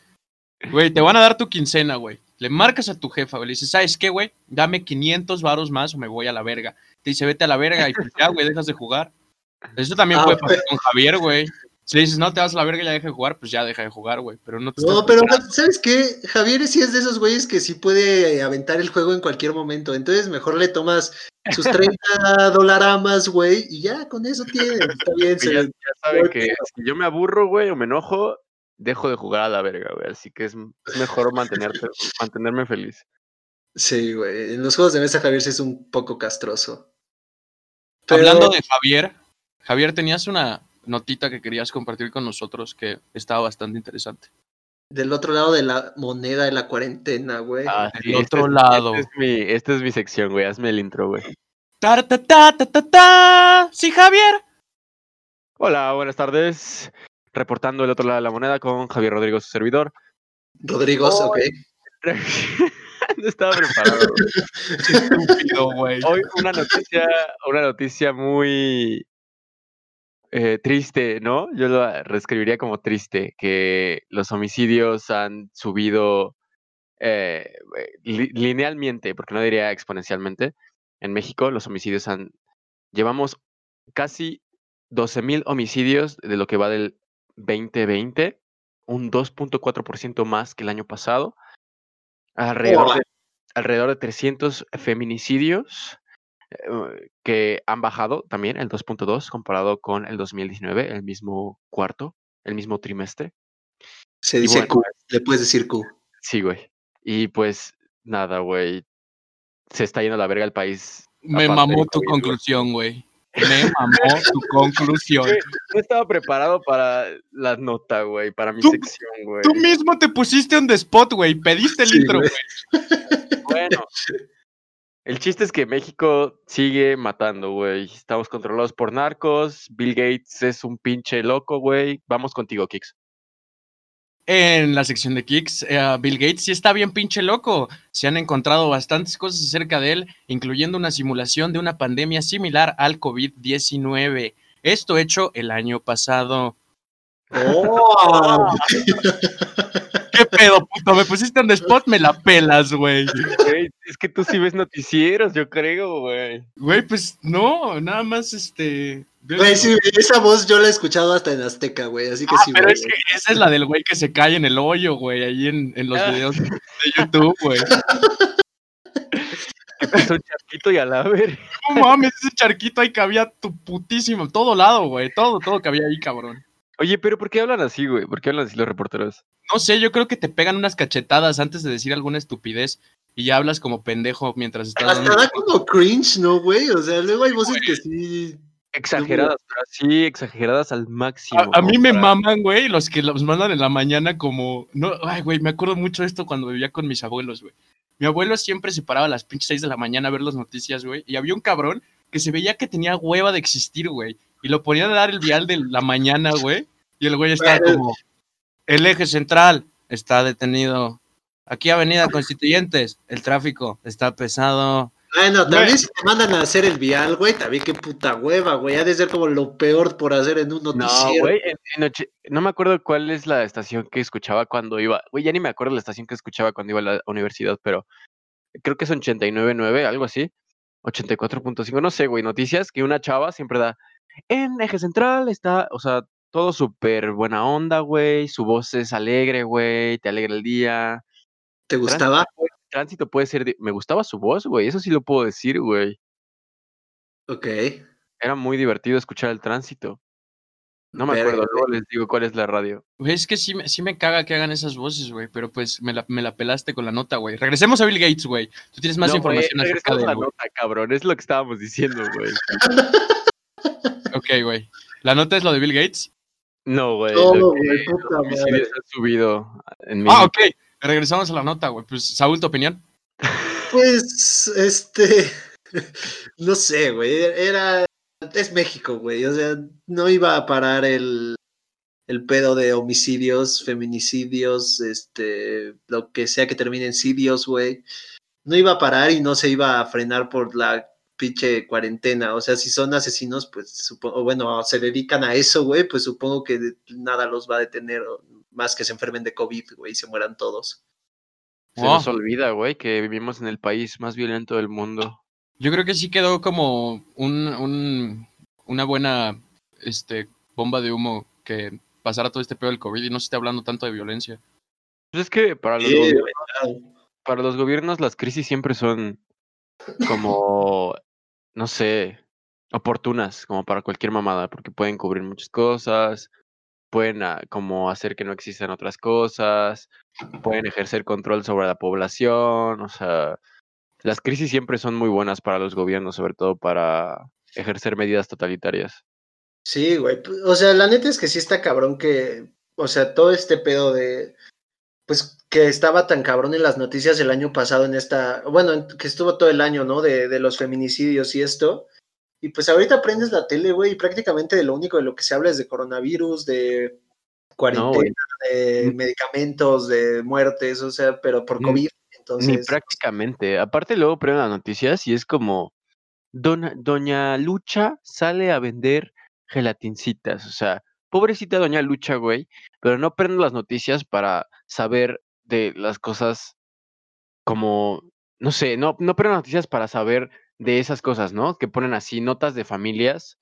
Speaker 4: Güey, te van a dar tu quincena, güey. Le marcas a tu jefa, güey. Le dices, ¿sabes qué, güey? Dame 500 varos más o me voy a la verga. Te dice, vete a la verga y pues ya, güey, dejas de jugar. Eso también
Speaker 3: Ah,
Speaker 4: puede pasar con Javier, güey. Si le dices, no, te vas a la verga y ya deja de jugar, pues ya deja de jugar, güey. Pero no te
Speaker 3: No, pero
Speaker 4: preparando.
Speaker 3: ¿sabes qué? Javier sí es de esos güeyes que sí puede aventar el juego en cualquier momento. Entonces mejor le tomas sus 30 dolaramas, güey, y ya con eso tiene. Está bien, se
Speaker 2: ya, saben que si yo me aburro, güey, o me enojo, dejo de jugar a la verga, güey. Así que es, es mejor mantenerte, mantenerme feliz.
Speaker 3: Sí, güey. En los juegos de mesa Javier sí es un poco castroso. Pero-
Speaker 4: Hablando de Javier, Javier, tenías una, notita que querías compartir con nosotros que estaba bastante interesante.
Speaker 3: Del otro lado de la moneda de la cuarentena, güey.
Speaker 2: Ah,
Speaker 4: Del otro
Speaker 2: es-
Speaker 4: lado.
Speaker 2: Esta es, mi, esta es mi sección, güey. Hazme el intro, güey.
Speaker 4: Ta, ta, ta, ta, ta, ta. Sí, Javier.
Speaker 2: Hola, buenas tardes. Reportando el otro lado de la moneda con Javier Rodrigo, su servidor.
Speaker 3: Rodrigo, ok.
Speaker 2: no estaba preparado.
Speaker 4: Estúpido, güey.
Speaker 2: Hoy una noticia, una noticia muy eh, triste, ¿no? Yo lo reescribiría como triste, que los homicidios han subido eh, li- linealmente, porque no diría exponencialmente. En México los homicidios han... Llevamos casi 12.000 homicidios de lo que va del 2020, un 2.4% más que el año pasado. Alrededor de, alrededor de 300 feminicidios eh, que han bajado también el 2.2 comparado con el 2019, el mismo cuarto, el mismo trimestre.
Speaker 3: Se dice
Speaker 2: bueno,
Speaker 3: Q. Le puedes decir Q.
Speaker 2: Sí, güey. Y pues nada, güey. Se está yendo a la verga el país.
Speaker 4: Me mamó tu
Speaker 2: COVID,
Speaker 4: conclusión, güey. Me mamó tu conclusión.
Speaker 2: No estaba preparado para la nota, güey, para mi
Speaker 4: Tú-
Speaker 2: sección, güey.
Speaker 4: Tú mismo te pusiste on the spot, güey. Pediste el
Speaker 3: Sí,
Speaker 4: intro,
Speaker 3: güey.
Speaker 2: Bueno. El chiste es que México sigue matando, güey. Estamos controlados por narcos. Bill Gates es un pinche loco, güey. Vamos contigo, Kix.
Speaker 4: En la sección de Kicks, eh, Bill Gates sí está bien pinche loco. Se han encontrado bastantes cosas acerca de él, incluyendo una simulación de una pandemia similar al COVID-19. Esto hecho el año pasado.
Speaker 3: ¡Oh!
Speaker 4: ¿Qué pedo, puto? Me pusiste the spot, me la pelas, güey.
Speaker 2: Güey, es que tú sí ves noticieros, yo creo, güey.
Speaker 4: Güey, pues no, nada más este.
Speaker 3: Güey, sí, esa voz yo la he escuchado hasta en Azteca, güey. Así que
Speaker 4: Ah,
Speaker 3: sí,
Speaker 4: pero
Speaker 3: güey.
Speaker 4: es que esa es la del güey que se cae en el hoyo, güey, ahí en, en los
Speaker 2: Ah.
Speaker 4: videos de YouTube, güey.
Speaker 2: Puso un charquito y a la ver.
Speaker 4: No mames, ese charquito ahí cabía tu putísimo, todo lado, güey, todo, todo cabía ahí, cabrón.
Speaker 2: Oye, pero ¿por qué hablan así, güey? ¿Por qué hablan así los reporteros?
Speaker 4: No sé, yo creo que te pegan unas cachetadas antes de decir alguna estupidez y ya hablas como pendejo mientras estás
Speaker 3: Hasta
Speaker 4: dando...
Speaker 3: da como cringe, ¿no, güey? O sea, luego hay voces que sí.
Speaker 2: Exageradas, pero así, exageradas al máximo.
Speaker 4: A, a mí me
Speaker 2: para-
Speaker 4: maman, güey, los que los mandan en la mañana como... No, ay, güey, me acuerdo mucho de esto cuando vivía con mis abuelos, güey. Mi abuelo siempre se paraba a las pinches 6 de la mañana a ver las noticias, güey. Y había un cabrón que se veía que tenía hueva de existir, güey. Y lo ponía a dar el vial de la mañana, güey. Y el güey
Speaker 3: Bueno.
Speaker 4: como... El eje central está detenido. Aquí Avenida Constituyentes, el tráfico está pesado.
Speaker 3: Bueno, también
Speaker 4: Güey.
Speaker 3: si te mandan a hacer el vial, güey, también qué puta hueva, güey. Ha de ser como lo peor por hacer en un
Speaker 2: No,
Speaker 3: noticiero.
Speaker 2: güey, en- en oche- no me acuerdo cuál es la estación que escuchaba cuando iba. Güey, ya ni me acuerdo la estación que escuchaba cuando iba a la universidad, pero creo que es 89.9, algo así. 84.5, no sé, güey, noticias que una chava siempre da. En Eje Central está, o sea, todo súper buena onda, güey. Su voz es alegre, güey, te alegra el día.
Speaker 3: ¿Te gustaba?
Speaker 2: Tránsito, puede- Tránsito puede ser. de- Me gustaba su voz, güey, eso sí lo puedo decir, güey.
Speaker 3: Ok.
Speaker 2: Era muy divertido escuchar el tránsito. No me acuerdo, luego les digo cuál es la radio.
Speaker 4: Güey, es que sí, me- sí me caga que hagan esas voces, güey. Pero pues me la, me la pelaste con la nota, güey. Regresemos a Bill Gates, güey. Tú tienes más
Speaker 2: No,
Speaker 4: información
Speaker 2: güey,
Speaker 4: acerca
Speaker 2: regresamos
Speaker 4: de
Speaker 2: a la
Speaker 4: güey.
Speaker 2: nota, cabrón. Es lo que estábamos diciendo, güey.
Speaker 4: Ok, güey. ¿La nota es lo de Bill Gates?
Speaker 2: No, güey.
Speaker 3: No,
Speaker 2: lo
Speaker 3: güey,
Speaker 2: que
Speaker 3: puta
Speaker 2: los homicidios han subido en
Speaker 4: Ah, ok. Regresamos a la nota, güey. Pues, Saúl, ¿tu opinión?
Speaker 3: Pues, este. No sé, güey. Era. Es México, güey. O sea, no iba a parar el. El pedo de homicidios, feminicidios, este. Lo que sea que termine en sidios, güey. No iba a parar y no se iba a frenar por la pinche cuarentena. O sea, si son asesinos, pues supongo, o bueno, se dedican a eso, güey, pues supongo que nada los va a detener, más que se enfermen de COVID, güey, y se mueran todos.
Speaker 2: Se nos
Speaker 4: Oh.
Speaker 2: olvida, güey, que vivimos en el país más violento del mundo.
Speaker 4: Yo creo que sí quedó como un, un- una buena este, bomba de humo que pasara todo este pedo del COVID y no se esté hablando tanto de violencia.
Speaker 2: Pues es que para los,
Speaker 3: Sí,
Speaker 2: gobiernos, para los gobiernos las crisis siempre son como, no sé, oportunas, como para cualquier mamada, porque pueden cubrir muchas cosas, pueden ah, como hacer que no existan otras cosas, pueden ejercer control sobre la población, o sea, las crisis siempre son muy buenas para los gobiernos, sobre todo para ejercer medidas totalitarias.
Speaker 3: Sí, güey. p- O sea, la neta es que sí está cabrón que, o sea, todo este pedo de, pues, que estaba tan cabrón en las noticias el año pasado en esta, bueno, en- que estuvo todo el año, ¿no? De, de los feminicidios y esto. Y pues ahorita prendes la tele, güey, y prácticamente de lo único de lo que se habla es de coronavirus, de cuarentena, de medicamentos, de muertes, o sea, pero por
Speaker 2: Ni-
Speaker 3: COVID.
Speaker 2: Ni
Speaker 3: Entonces,
Speaker 2: prácticamente. Aparte luego prenden las noticias y es como, Dona- Doña Lucha sale a vender gelatincitas. O sea, pobrecita Doña Lucha, güey, pero no prenden las noticias para saber de las cosas como, no sé, no, no las noticias para saber de esas cosas, ¿no? Que ponen así notas de familias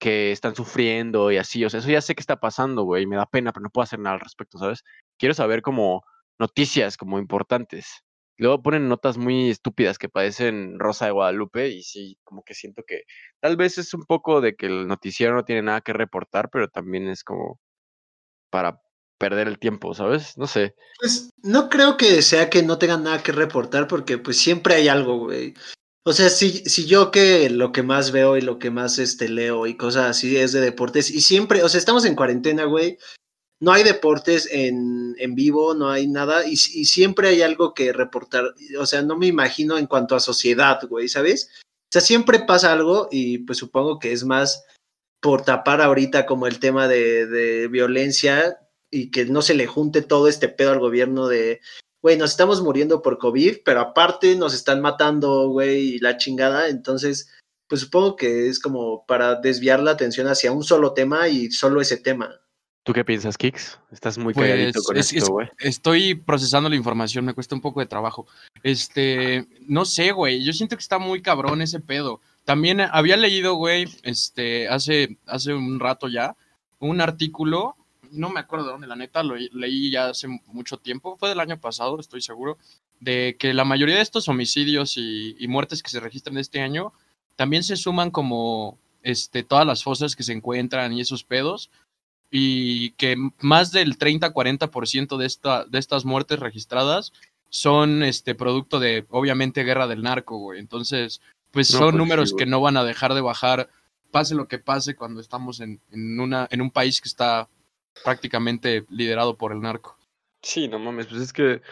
Speaker 2: que están sufriendo y así. O sea, eso ya sé que está pasando, güey, me da pena, pero no puedo hacer nada al respecto, ¿sabes? Quiero saber como noticias como importantes. Luego ponen notas muy estúpidas que parecen Rosa de Guadalupe y sí, como que siento que tal vez es un poco de que el noticiero no tiene nada que reportar, pero también es como para perder el tiempo, ¿sabes? No sé.
Speaker 3: Pues no creo que sea que no tengan nada que reportar, porque pues siempre hay algo, güey. O sea, si, si yo que lo que más veo y lo que más este, leo y cosas así es de deportes, y siempre, o sea, estamos en cuarentena, güey. No hay deportes en, en vivo, no hay nada, y, y siempre hay algo que reportar. O sea, no me imagino en cuanto a sociedad, güey, ¿sabes? O sea, siempre pasa algo y pues supongo que es más por tapar ahorita como el tema de, de violencia y que no se le junte todo este pedo al gobierno de, güey, nos estamos muriendo por COVID, pero aparte nos están matando, güey, y la chingada. Entonces, pues supongo que es como para desviar la atención hacia un solo tema y solo ese tema.
Speaker 2: ¿Tú qué piensas, Kix? Estás muy calladito
Speaker 4: Pues
Speaker 2: con
Speaker 4: es- es-
Speaker 2: esto, güey.
Speaker 4: estoy procesando la información, me cuesta un poco de trabajo. Este, no sé, güey, yo siento que está muy cabrón ese pedo. También había leído, güey, este, hace, hace un rato ya, un artículo, no me acuerdo de dónde, la neta, lo leí ya hace mucho tiempo, fue del año pasado, estoy seguro, de que la mayoría de estos homicidios y, y muertes que se registran este año también se suman como este, todas las fosas que se encuentran y esos pedos, y que más del 30-40% de, esta, de estas muertes registradas son este producto de, obviamente, guerra del narco, güey. Entonces, pues
Speaker 2: No,
Speaker 4: son
Speaker 2: pues
Speaker 4: números que no van a dejar de bajar, pase lo que pase, cuando estamos en, en, una, en un país que está prácticamente liderado por el narco.
Speaker 2: Sí, no mames, pues es que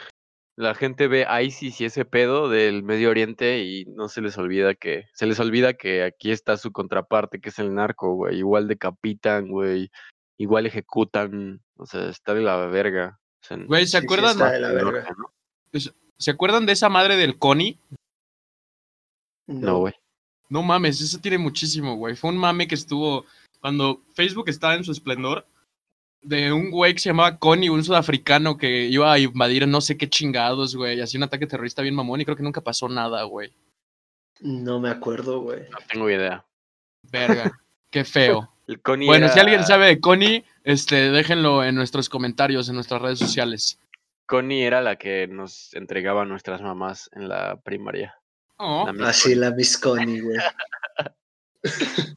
Speaker 2: la gente ve ISIS y ese pedo del Medio Oriente y no se les olvida que, se les olvida que aquí está su contraparte, que es el narco, güey. Igual decapitan, güey. Igual ejecutan, o sea, está de la verga. O sea,
Speaker 4: Güey, ¿se
Speaker 3: Sí, sí
Speaker 4: acuerdan?
Speaker 3: está de la
Speaker 2: del
Speaker 3: verga.
Speaker 2: norte, ¿no?
Speaker 4: ¿Se acuerdan de esa madre del Connie?
Speaker 2: No, güey.
Speaker 4: No mames, eso tiene muchísimo, güey. Fue un mame que estuvo cuando Facebook estaba en su esplendor. De un güey que se llamaba Connie, un sudafricano que iba a invadir no sé qué chingados, güey. Hacía un ataque terrorista bien mamón y creo que nunca pasó nada, güey.
Speaker 3: No me acuerdo, güey.
Speaker 2: No tengo idea.
Speaker 4: Verga, qué feo.
Speaker 2: El Connie
Speaker 4: Bueno,
Speaker 2: era-
Speaker 4: si alguien sabe de Connie, este, déjenlo en nuestros comentarios, en nuestras redes sociales.
Speaker 2: Connie era la que nos entregaba a nuestras mamás en la primaria.
Speaker 4: Oh,
Speaker 2: La
Speaker 3: Así
Speaker 2: Connie.
Speaker 3: la Miss Connie, güey.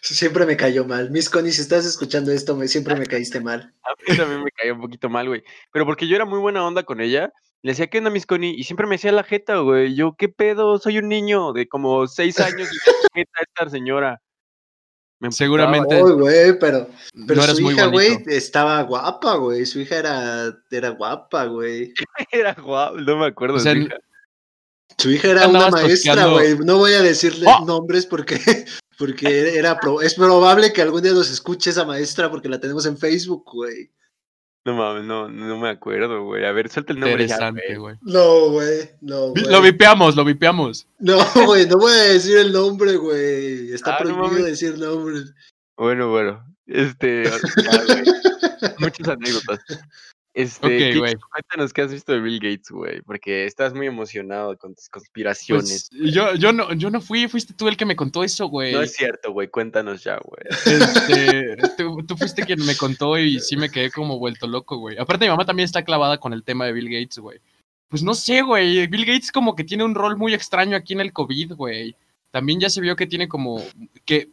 Speaker 3: Siempre me cayó mal. Miss Connie, si estás escuchando esto, me, siempre me caíste mal.
Speaker 2: A mí también me caía un poquito mal, güey. Pero porque yo era muy buena onda con ella. Le decía, ¿qué onda, Miss Connie? Y siempre me decía la jeta, güey. Yo, ¿qué pedo? Soy un niño de como seis años y jeta esta señora. Me
Speaker 4: Seguramente.
Speaker 3: Uy, güey, pero, pero
Speaker 4: no eres
Speaker 3: su hija, güey, estaba guapa, güey. Su hija era, era guapa, güey.
Speaker 2: Era guapo, no me acuerdo.
Speaker 4: O
Speaker 2: de
Speaker 4: sea,
Speaker 2: su hija.
Speaker 3: Su hija era una maestra, güey. No voy a decirle
Speaker 4: ¡Oh!
Speaker 3: nombres porque, porque era pro- es probable que algún día nos escuche esa maestra porque la tenemos en Facebook, güey.
Speaker 2: No mames, no, no me acuerdo, güey. A ver, suelta el nombre
Speaker 4: Interesante,
Speaker 2: güey.
Speaker 3: No, güey. No.
Speaker 4: Lo vipeamos, lo vipeamos.
Speaker 3: No, güey, no voy a decir el nombre, güey. Está
Speaker 2: Ah,
Speaker 3: prohibido decir nombres.
Speaker 2: Bueno, bueno. Este, ya. Muchas anécdotas. Este,
Speaker 4: Ok,
Speaker 2: Kix,
Speaker 4: güey.
Speaker 2: cuéntanos qué has visto de Bill Gates, güey, porque estás muy emocionado con tus conspiraciones.
Speaker 4: Pues, yo, yo, no, yo no fui, fuiste tú el que me contó eso, güey.
Speaker 2: no es cierto, güey, cuéntanos ya, güey.
Speaker 4: Este, tú, tú fuiste quien me contó y sí me quedé como vuelto loco, güey. Aparte, mi mamá también está clavada con el tema de Bill Gates, güey. Pues no sé, güey. Bill Gates como que tiene un rol muy extraño aquí en el COVID, güey. También ya se vio que tiene como que,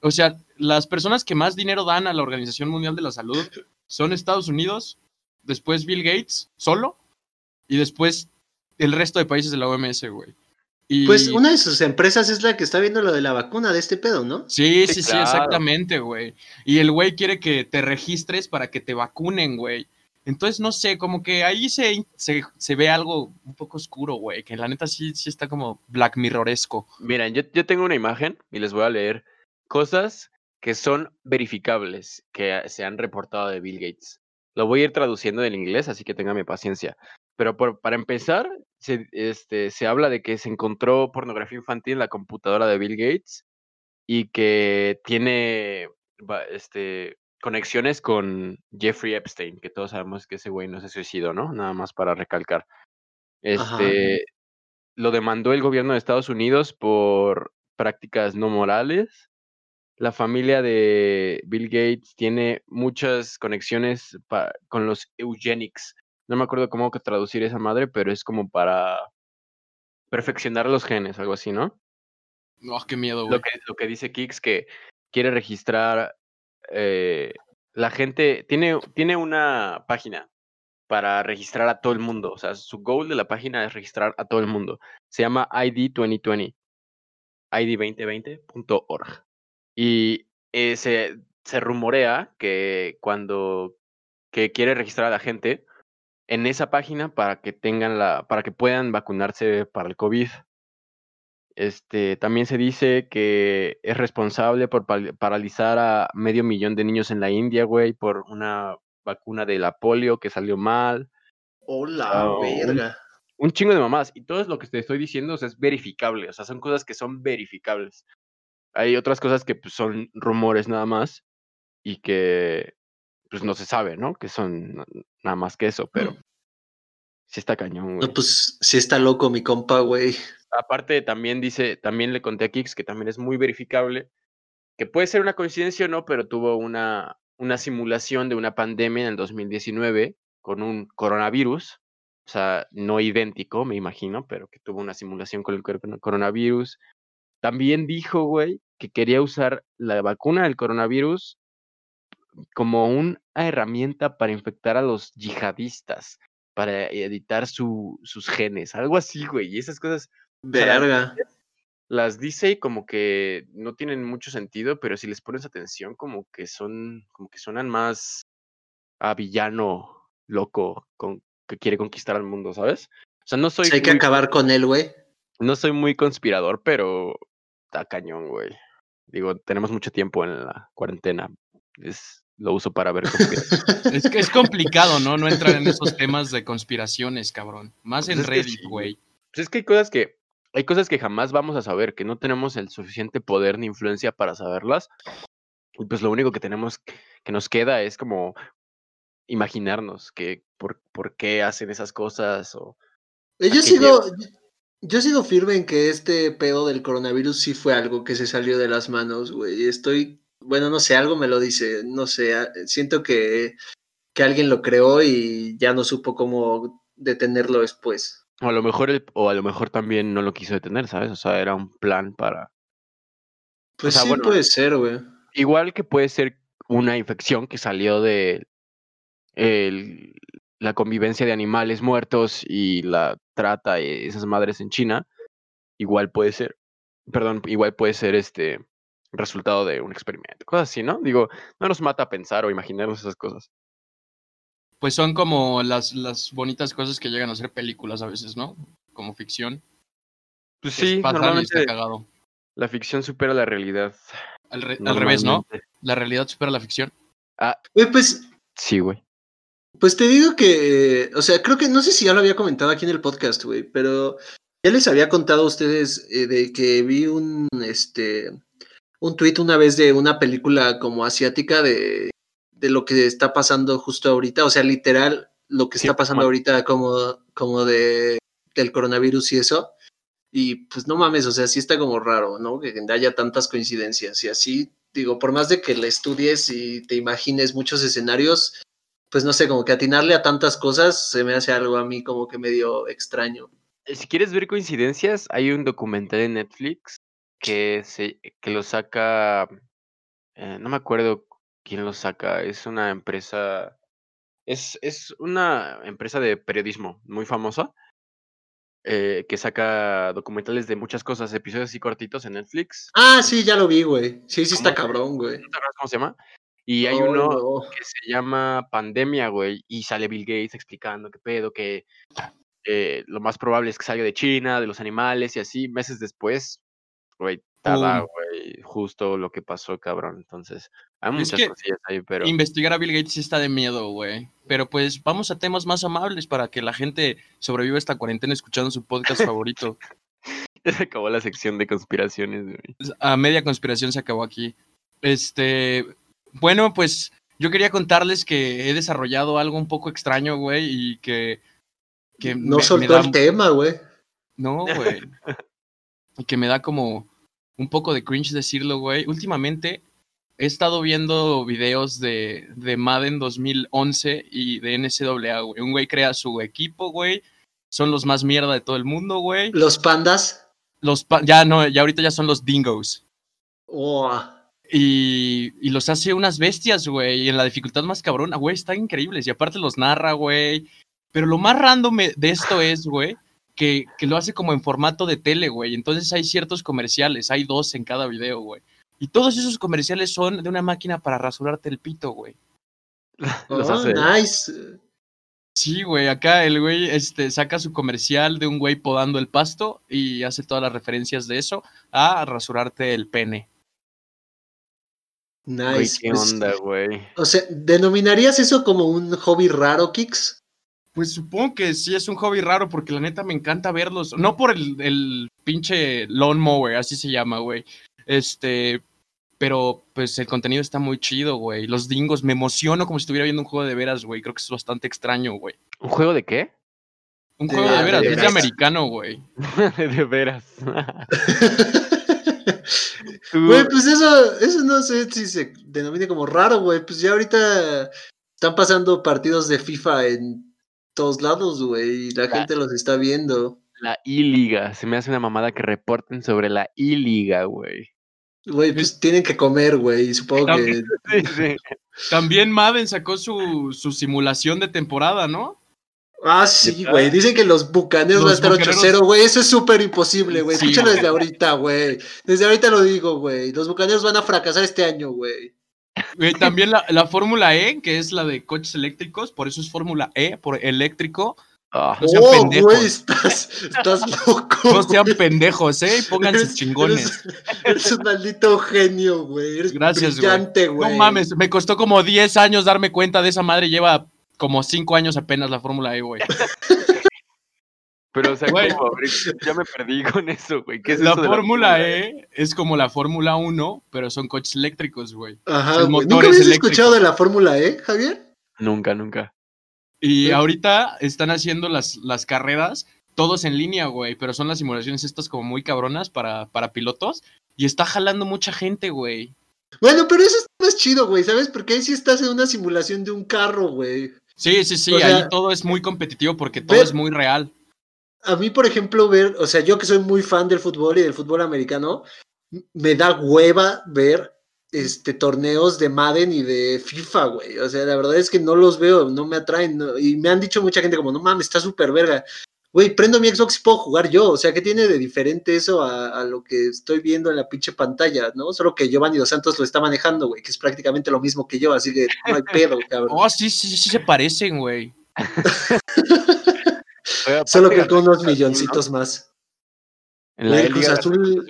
Speaker 4: o sea, las personas que más dinero dan a la Organización Mundial de la Salud son Estados Unidos, después Bill Gates solo y después el resto de países de la OMS, güey. Y...
Speaker 3: Pues una de sus empresas es la que está viendo lo de la vacuna de este pedo, ¿no?
Speaker 4: Sí,
Speaker 2: Sí,
Speaker 4: sí, exactamente, güey. Y el güey quiere que te registres para que te vacunen, güey. Entonces, no sé, como que ahí se, se, se ve algo un poco oscuro, güey. Que la neta sí, sí está como Black Mirroresco.
Speaker 2: Miren, yo, yo tengo una imagen y les voy a leer cosas que son verificables, que se han reportado de Bill Gates. Lo voy a ir traduciendo del inglés, así que tengan mi paciencia. Pero por- para empezar, se, este, se habla de que se encontró pornografía infantil en la computadora de Bill Gates y que tiene este, conexiones con Jeffrey Epstein, que todos sabemos que ese güey no se suicidó, ¿no? Nada más para recalcar.
Speaker 3: Ajá.
Speaker 2: Este, lo demandó el gobierno de Estados Unidos por prácticas no morales. La familia de Bill Gates tiene muchas conexiones con los eugenics. No me acuerdo cómo traducir esa madre, pero es como para perfeccionar los genes, algo así, ¿no?
Speaker 4: No, qué miedo, güey.
Speaker 2: Lo que, lo que dice Kix que quiere registrar eh, la gente, tiene, tiene una página para registrar a todo el mundo. O sea, su goal de la página es registrar a todo el mundo. Se llama ID 2020, id2020.org. Y eh, se, se rumorea que cuando que quiere registrar a la gente en esa página para que tengan la, para que puedan vacunarse para el COVID. Este, también se dice que es responsable por paralizar a medio millón de niños en la India, güey, por una vacuna de la polio que salió mal.
Speaker 3: Hola,
Speaker 2: Ah, un-
Speaker 3: verga.
Speaker 2: Un chingo de mamás. Y todo lo que te estoy diciendo o sea, es verificable. O sea, son cosas que son verificables. Hay otras cosas que pues, son rumores nada más y que pues no se sabe, ¿no? Que son na- nada más que eso, pero sí está cañón, güey.
Speaker 3: No, pues sí está loco mi compa, güey.
Speaker 2: Aparte, también dice, también le conté a Kix que también es muy verificable, que puede ser una coincidencia o no, pero tuvo una, una simulación de una pandemia en el 2019 con un coronavirus, o sea, no idéntico, me imagino, pero que tuvo una simulación con el cor- coronavirus. También dijo, güey, que quería usar la vacuna del coronavirus como una herramienta para infectar a los yihadistas, para editar su, sus genes, algo así, güey, y esas cosas
Speaker 3: Verga.
Speaker 2: las dice y como que no tienen mucho sentido, pero si les pones atención, como que son, como que suenan más a villano loco con, que quiere conquistar al mundo, ¿sabes? O sea, no soy,
Speaker 3: hay que acabar con él, güey.
Speaker 2: no soy muy conspirador, pero está cañón, güey. Digo, tenemos mucho tiempo en la cuarentena. Es, lo uso para ver conspiraciones.
Speaker 4: Es que es complicado, ¿no? No entrar en esos temas de conspiraciones, cabrón. Más
Speaker 2: Pues
Speaker 4: en
Speaker 2: es que
Speaker 4: Reddit,
Speaker 2: sí,
Speaker 4: güey.
Speaker 2: Pues es que hay cosas que, hay cosas que jamás vamos a saber, que no tenemos el suficiente poder ni influencia para saberlas. Y pues lo único que tenemos que nos queda es como imaginarnos que por, por qué hacen esas cosas o
Speaker 3: Eh, Yo sigo, yo sigo firme en que este pedo del coronavirus sí fue algo que se salió de las manos, güey. Estoy, bueno, no sé, algo me lo dice, no sé, siento que, que alguien lo creó y ya no supo cómo detenerlo después.
Speaker 2: o a lo mejor el- o a lo mejor también no lo quiso detener, ¿sabes? O sea, era un plan para
Speaker 3: Pues
Speaker 2: sea,
Speaker 3: sí
Speaker 2: bueno,
Speaker 3: puede ser, güey.
Speaker 2: igual que puede ser una infección que salió de el- la convivencia de animales muertos y la trata de esas madres en China, igual puede ser, perdón, igual puede ser este resultado de un experimento, cosas así, ¿no? Digo, no nos mata pensar o imaginarnos esas cosas.
Speaker 4: Pues son como las, las bonitas cosas que llegan a ser películas a veces, ¿no? Como ficción.
Speaker 2: Pues sí,
Speaker 4: y
Speaker 2: normalmente
Speaker 4: cagado.
Speaker 2: la ficción supera la realidad.
Speaker 4: Al, re- al revés, ¿no? La realidad supera la ficción.
Speaker 2: Ah,
Speaker 3: Güey, pues,
Speaker 2: sí, güey.
Speaker 3: Pues te digo que, o sea, creo que, no sé si ya lo había comentado aquí en el podcast, güey, pero ya les había contado a ustedes eh, de que vi un, este, un tweet una vez de una película como asiática de, de lo que está pasando justo ahorita, o sea, literal, lo que
Speaker 2: Sí,
Speaker 3: está pasando ahorita como, como de, del coronavirus y eso. Y pues no mames, o sea, sí está como raro, ¿no? Que haya tantas coincidencias y así, digo, por más de que la estudies y te imagines muchos escenarios, pues no sé, como que atinarle a tantas cosas se me hace algo a mí como que medio extraño.
Speaker 2: Eh, Si quieres ver coincidencias, hay un documental en Netflix que se que lo saca, eh, no me acuerdo quién lo saca, es una empresa, es, es una empresa de periodismo muy famosa eh, que saca documentales de muchas cosas, episodios así cortitos en Netflix.
Speaker 3: Ah, sí, ya lo vi, güey. Sí, sí está cabrón, güey.
Speaker 2: ¿No te acuerdas cómo se llama? Y hay
Speaker 3: Ay,
Speaker 2: uno
Speaker 3: no.
Speaker 2: que se llama Pandemia, güey, y sale Bill Gates explicando qué pedo, que eh, lo más probable es que salga de China, de los animales y así. Meses después, güey, tada, güey, justo lo que pasó, cabrón. Entonces, hay
Speaker 4: Es
Speaker 2: muchas
Speaker 4: que
Speaker 2: cosillas ahí, pero
Speaker 4: Investigar a Bill Gates está de miedo, güey. Pero pues vamos a temas más amables para que la gente sobreviva esta cuarentena escuchando su podcast favorito.
Speaker 2: ya se acabó la sección de conspiraciones, güey.
Speaker 4: A media conspiración se acabó aquí. Este, bueno, pues yo quería contarles que he desarrollado algo un poco extraño, güey, y que, que
Speaker 3: No
Speaker 4: me- me
Speaker 3: soltó
Speaker 4: da-
Speaker 3: el tema, güey.
Speaker 4: No, güey. Y que me da como un poco de cringe decirlo, güey. Últimamente he estado viendo videos de, de Madden 2011 y de NCAA, güey. Un güey crea su equipo, güey. Son los más mierda de todo el mundo, güey.
Speaker 3: Los pandas.
Speaker 4: Los pa- ya no, ya ahorita ya son los dingos.
Speaker 3: Oh,
Speaker 4: Y, y los hace unas bestias, güey. Y en la dificultad más cabrona, güey, están increíbles. Y aparte los narra, güey. Pero lo más random de esto es, güey, que, que lo hace como en formato de tele, güey. Entonces hay ciertos comerciales, hay dos en cada video, güey. Y todos esos comerciales son de una máquina para rasurarte el pito, güey.
Speaker 2: Los
Speaker 3: oh,
Speaker 2: hace.
Speaker 3: nice.
Speaker 4: Sí, güey, acá el güey este, saca su comercial de un güey podando el pasto y hace todas las referencias de eso a rasurarte el pene.
Speaker 3: Nice.
Speaker 2: ¿qué
Speaker 3: pues,
Speaker 2: onda, güey?
Speaker 3: o sea, ¿denominarías eso como un hobby raro, Kix?
Speaker 4: Pues supongo que sí es un hobby raro porque la neta me encanta verlos. No por el, el pinche lawnmower, así se llama, güey. Este, pero pues el contenido está muy chido, güey. Los dingos, me emociono como si estuviera viendo un juego de veras, güey. Creo que es bastante extraño, güey.
Speaker 2: ¿Un juego de qué?
Speaker 4: Un
Speaker 3: De-
Speaker 4: juego de
Speaker 3: ah,
Speaker 4: veras,
Speaker 3: de
Speaker 4: es de americano, güey.
Speaker 2: de veras.
Speaker 3: Güey, pues eso, eso no sé si se denomina como raro, güey. Pues ya ahorita están pasando partidos de FIFA en todos lados, güey, y la gente los está viendo.
Speaker 2: La I-Liga. Se me hace una mamada que reporten sobre la I-Liga, güey.
Speaker 3: Güey, pues tienen que comer, güey, y supongo que...
Speaker 4: También-
Speaker 2: Sí, sí.
Speaker 4: También Madden sacó su, su simulación de temporada, ¿no?
Speaker 3: Ah, sí, güey. Dicen que los bucaneros van a estar
Speaker 4: Bucaneros-
Speaker 3: 8-0, güey. Eso es súper imposible, güey.
Speaker 4: Sí,
Speaker 3: Escúchalo desde ahorita, güey. Desde ahorita lo digo, güey. Los bucaneros van a fracasar este año, güey.
Speaker 4: Güey, también la, la Fórmula E, que es la de coches eléctricos, por eso es Fórmula E, por eléctrico.
Speaker 2: Ah,
Speaker 4: No sean
Speaker 3: oh,
Speaker 4: pendejos.
Speaker 3: estás, estás loco.
Speaker 4: No sean pendejos, ¿eh? Pónganse
Speaker 3: Eres-
Speaker 4: chingones.
Speaker 3: Eres, eres un maldito genio, güey. Eres
Speaker 4: Gracias, güey.
Speaker 3: brillante, güey.
Speaker 4: No mames, me costó como 10 años darme cuenta de esa madre. Lleva como 5 años apenas la Fórmula E, güey.
Speaker 2: pero, o sea. A ver, ya me perdí con eso, güey. ¿Qué es
Speaker 4: La
Speaker 2: eso de
Speaker 4: Fórmula E es como la Fórmula 1, pero son coches eléctricos, güey.
Speaker 3: Ajá, güey. ¿Nunca habías escuchado de la Fórmula E, Javier?
Speaker 2: Nunca, nunca.
Speaker 4: Y
Speaker 3: Sí.
Speaker 4: ahorita están haciendo las, las carreras todos en línea, güey, pero son las simulaciones estas como muy cabronas para, para pilotos. Y está jalando mucha gente, güey.
Speaker 3: Bueno, pero eso es más chido, güey, ¿sabes? Porque ahí sí estás en una simulación de un carro, güey.
Speaker 4: Sí, sí, sí,
Speaker 3: O sea,
Speaker 4: ahí todo es muy competitivo porque todo
Speaker 3: ver-
Speaker 4: es muy real.
Speaker 3: A mí, por ejemplo, ver, o sea, yo que soy muy fan del fútbol y del fútbol americano, me da hueva ver este torneos de Madden y de FIFA, güey. O sea, la verdad es que no los veo, no me atraen. no- y me han dicho mucha gente como, no mames, está súper verga. Güey, prendo mi Xbox y puedo jugar yo. O sea, ¿qué tiene de diferente eso a, a lo que estoy viendo en la pinche pantalla, no? Solo que Giovanni Dos Santos lo está manejando, güey, que es prácticamente lo mismo que yo, así que no hay pedo, cabrón.
Speaker 4: Oh, sí, sí, sí se parecen, güey.
Speaker 3: Solo que con unos milloncitos más.
Speaker 2: En la
Speaker 3: Güey, el Cruz Azul,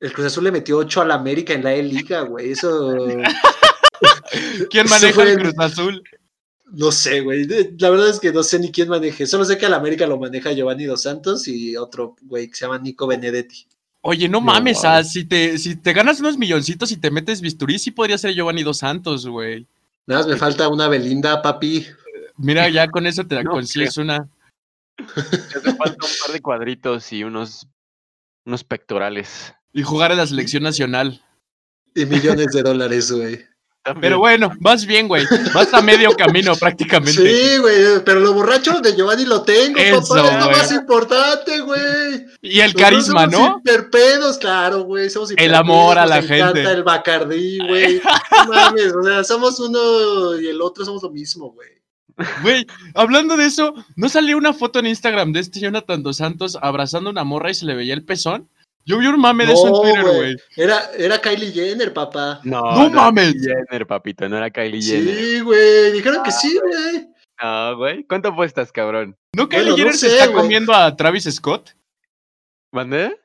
Speaker 3: el Cruz Azul le metió 8 a la América en la E-Liga, güey. Eso
Speaker 4: ¿Quién maneja el Cruz Azul?
Speaker 3: No sé, güey. La verdad es que no sé ni quién maneje. Solo sé que a la América lo maneja Giovanni Dos Santos y otro güey que se llama Nico Benedetti.
Speaker 4: Oye, no
Speaker 2: No,
Speaker 4: mames, ah, si te, si te ganas unos milloncitos y te metes bisturí, sí podría ser Giovanni Dos Santos, güey.
Speaker 3: Nada más me falta una Belinda, papi.
Speaker 4: Mira, ya con eso te
Speaker 2: No
Speaker 4: consigues una.
Speaker 2: Te falta un par de cuadritos y unos, unos pectorales.
Speaker 4: Y jugar en la selección nacional.
Speaker 3: Y millones de dólares, güey.
Speaker 2: También.
Speaker 4: Pero bueno, vas bien, güey. Vas a medio camino prácticamente.
Speaker 3: Sí, güey, pero lo borracho de Giovanni lo tengo,
Speaker 4: Eso,
Speaker 3: papá. Es lo más importante, güey.
Speaker 4: Y el
Speaker 3: Nosotros
Speaker 4: carisma,
Speaker 3: somos
Speaker 4: ¿no?
Speaker 3: Hiperpedos, claro, güey. Somos
Speaker 4: El amor a
Speaker 3: hiperpedos,
Speaker 4: la
Speaker 3: encanta
Speaker 4: gente.
Speaker 3: El Bacardí, güey. No mames, o sea, somos uno y el otro somos lo mismo, güey.
Speaker 4: Güey, hablando de eso, ¿no salió una foto en Instagram de este Jonathan Dos Santos abrazando a una morra y se le veía el pezón? Yo vi un mame de eso en
Speaker 3: No,
Speaker 4: Twitter,
Speaker 3: güey. Era, era Kylie Jenner, papá.
Speaker 2: No,
Speaker 4: ¡No
Speaker 2: era
Speaker 4: mames!
Speaker 2: Kylie Jenner, papito, no era Kylie Jenner.
Speaker 3: Sí, güey. Dijeron que sí, güey.
Speaker 2: No, güey. ¿Cuánto apuestas, cabrón?
Speaker 4: ¿No Kylie
Speaker 3: Bueno, no
Speaker 4: Jenner se está comiendo a Travis Scott?
Speaker 2: ¿Mandé?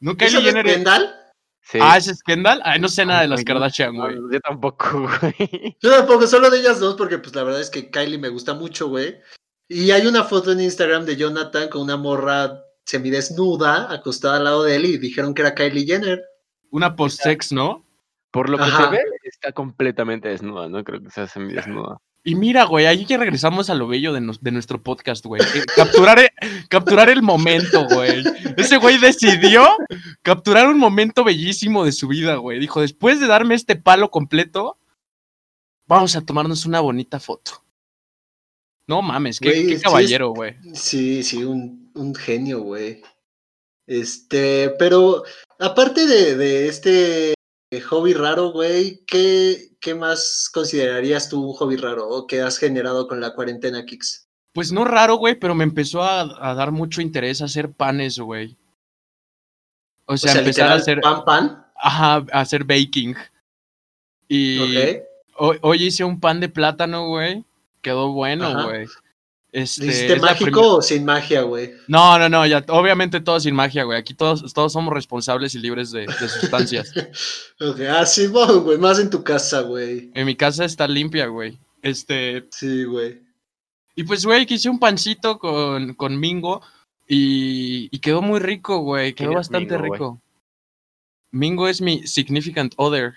Speaker 4: ¿No
Speaker 3: ¿Eso
Speaker 4: Kylie
Speaker 3: no es
Speaker 4: Jenner?
Speaker 3: Kendall?
Speaker 2: Sí.
Speaker 4: Ah, ¿es Kendall? Ay, no sé nada de las
Speaker 2: no,
Speaker 4: Kardashian,
Speaker 2: no,
Speaker 4: güey.
Speaker 2: yo tampoco, güey.
Speaker 3: Yo tampoco, solo de ellas dos, porque pues la verdad es que Kylie me gusta mucho, güey. Y hay una foto en Instagram de Jonathan con una morra semidesnuda acostada al lado de él y dijeron que era Kylie Jenner.
Speaker 4: Una post-sex, ¿no?
Speaker 2: Por lo que
Speaker 3: Ajá.
Speaker 2: se ve, está completamente desnuda, no creo que sea semidesnuda.
Speaker 4: Y mira, güey, ahí ya regresamos a lo bello de nuestro podcast, güey. Eh, Capturar, e- capturar el momento, güey. Ese güey decidió capturar un momento bellísimo de su vida, güey. Dijo, después de darme este palo completo, vamos a tomarnos una bonita foto. No mames, qué,
Speaker 3: Güey,
Speaker 4: qué
Speaker 3: sí es-
Speaker 4: caballero, güey.
Speaker 3: Sí, sí, un, un genio, güey. Este, pero aparte de, de este hobby raro, güey, ¿qué, ¿qué más considerarías tú un hobby raro o que has generado con la cuarentena, Kicks?
Speaker 4: Pues no raro, güey, pero me empezó a, a dar mucho interés hacer panes, güey. O
Speaker 3: O
Speaker 4: sea, empezar a hacer,
Speaker 3: pan, pan.
Speaker 4: ajá, a hacer baking. Y
Speaker 3: Ok.
Speaker 4: hoy, hoy hice un pan de plátano, güey. Quedó bueno, güey. Este,
Speaker 3: ¿Lo hiciste
Speaker 4: es la
Speaker 3: mágico o sin magia, güey?
Speaker 4: No, no, no, ya, obviamente todo sin magia, güey. Aquí todos, todos somos responsables y libres de, de sustancias.
Speaker 3: Ok, ah, sí, güey, más en tu casa, güey.
Speaker 4: en mi casa está limpia, güey. Este,
Speaker 3: Sí, güey.
Speaker 4: y pues, güey, que hice un pancito con, con Mingo y, y quedó muy rico, güey.
Speaker 2: ¿Quién
Speaker 4: Quedó bastante
Speaker 2: Mingo,
Speaker 4: rico. Mingo es mi significant other.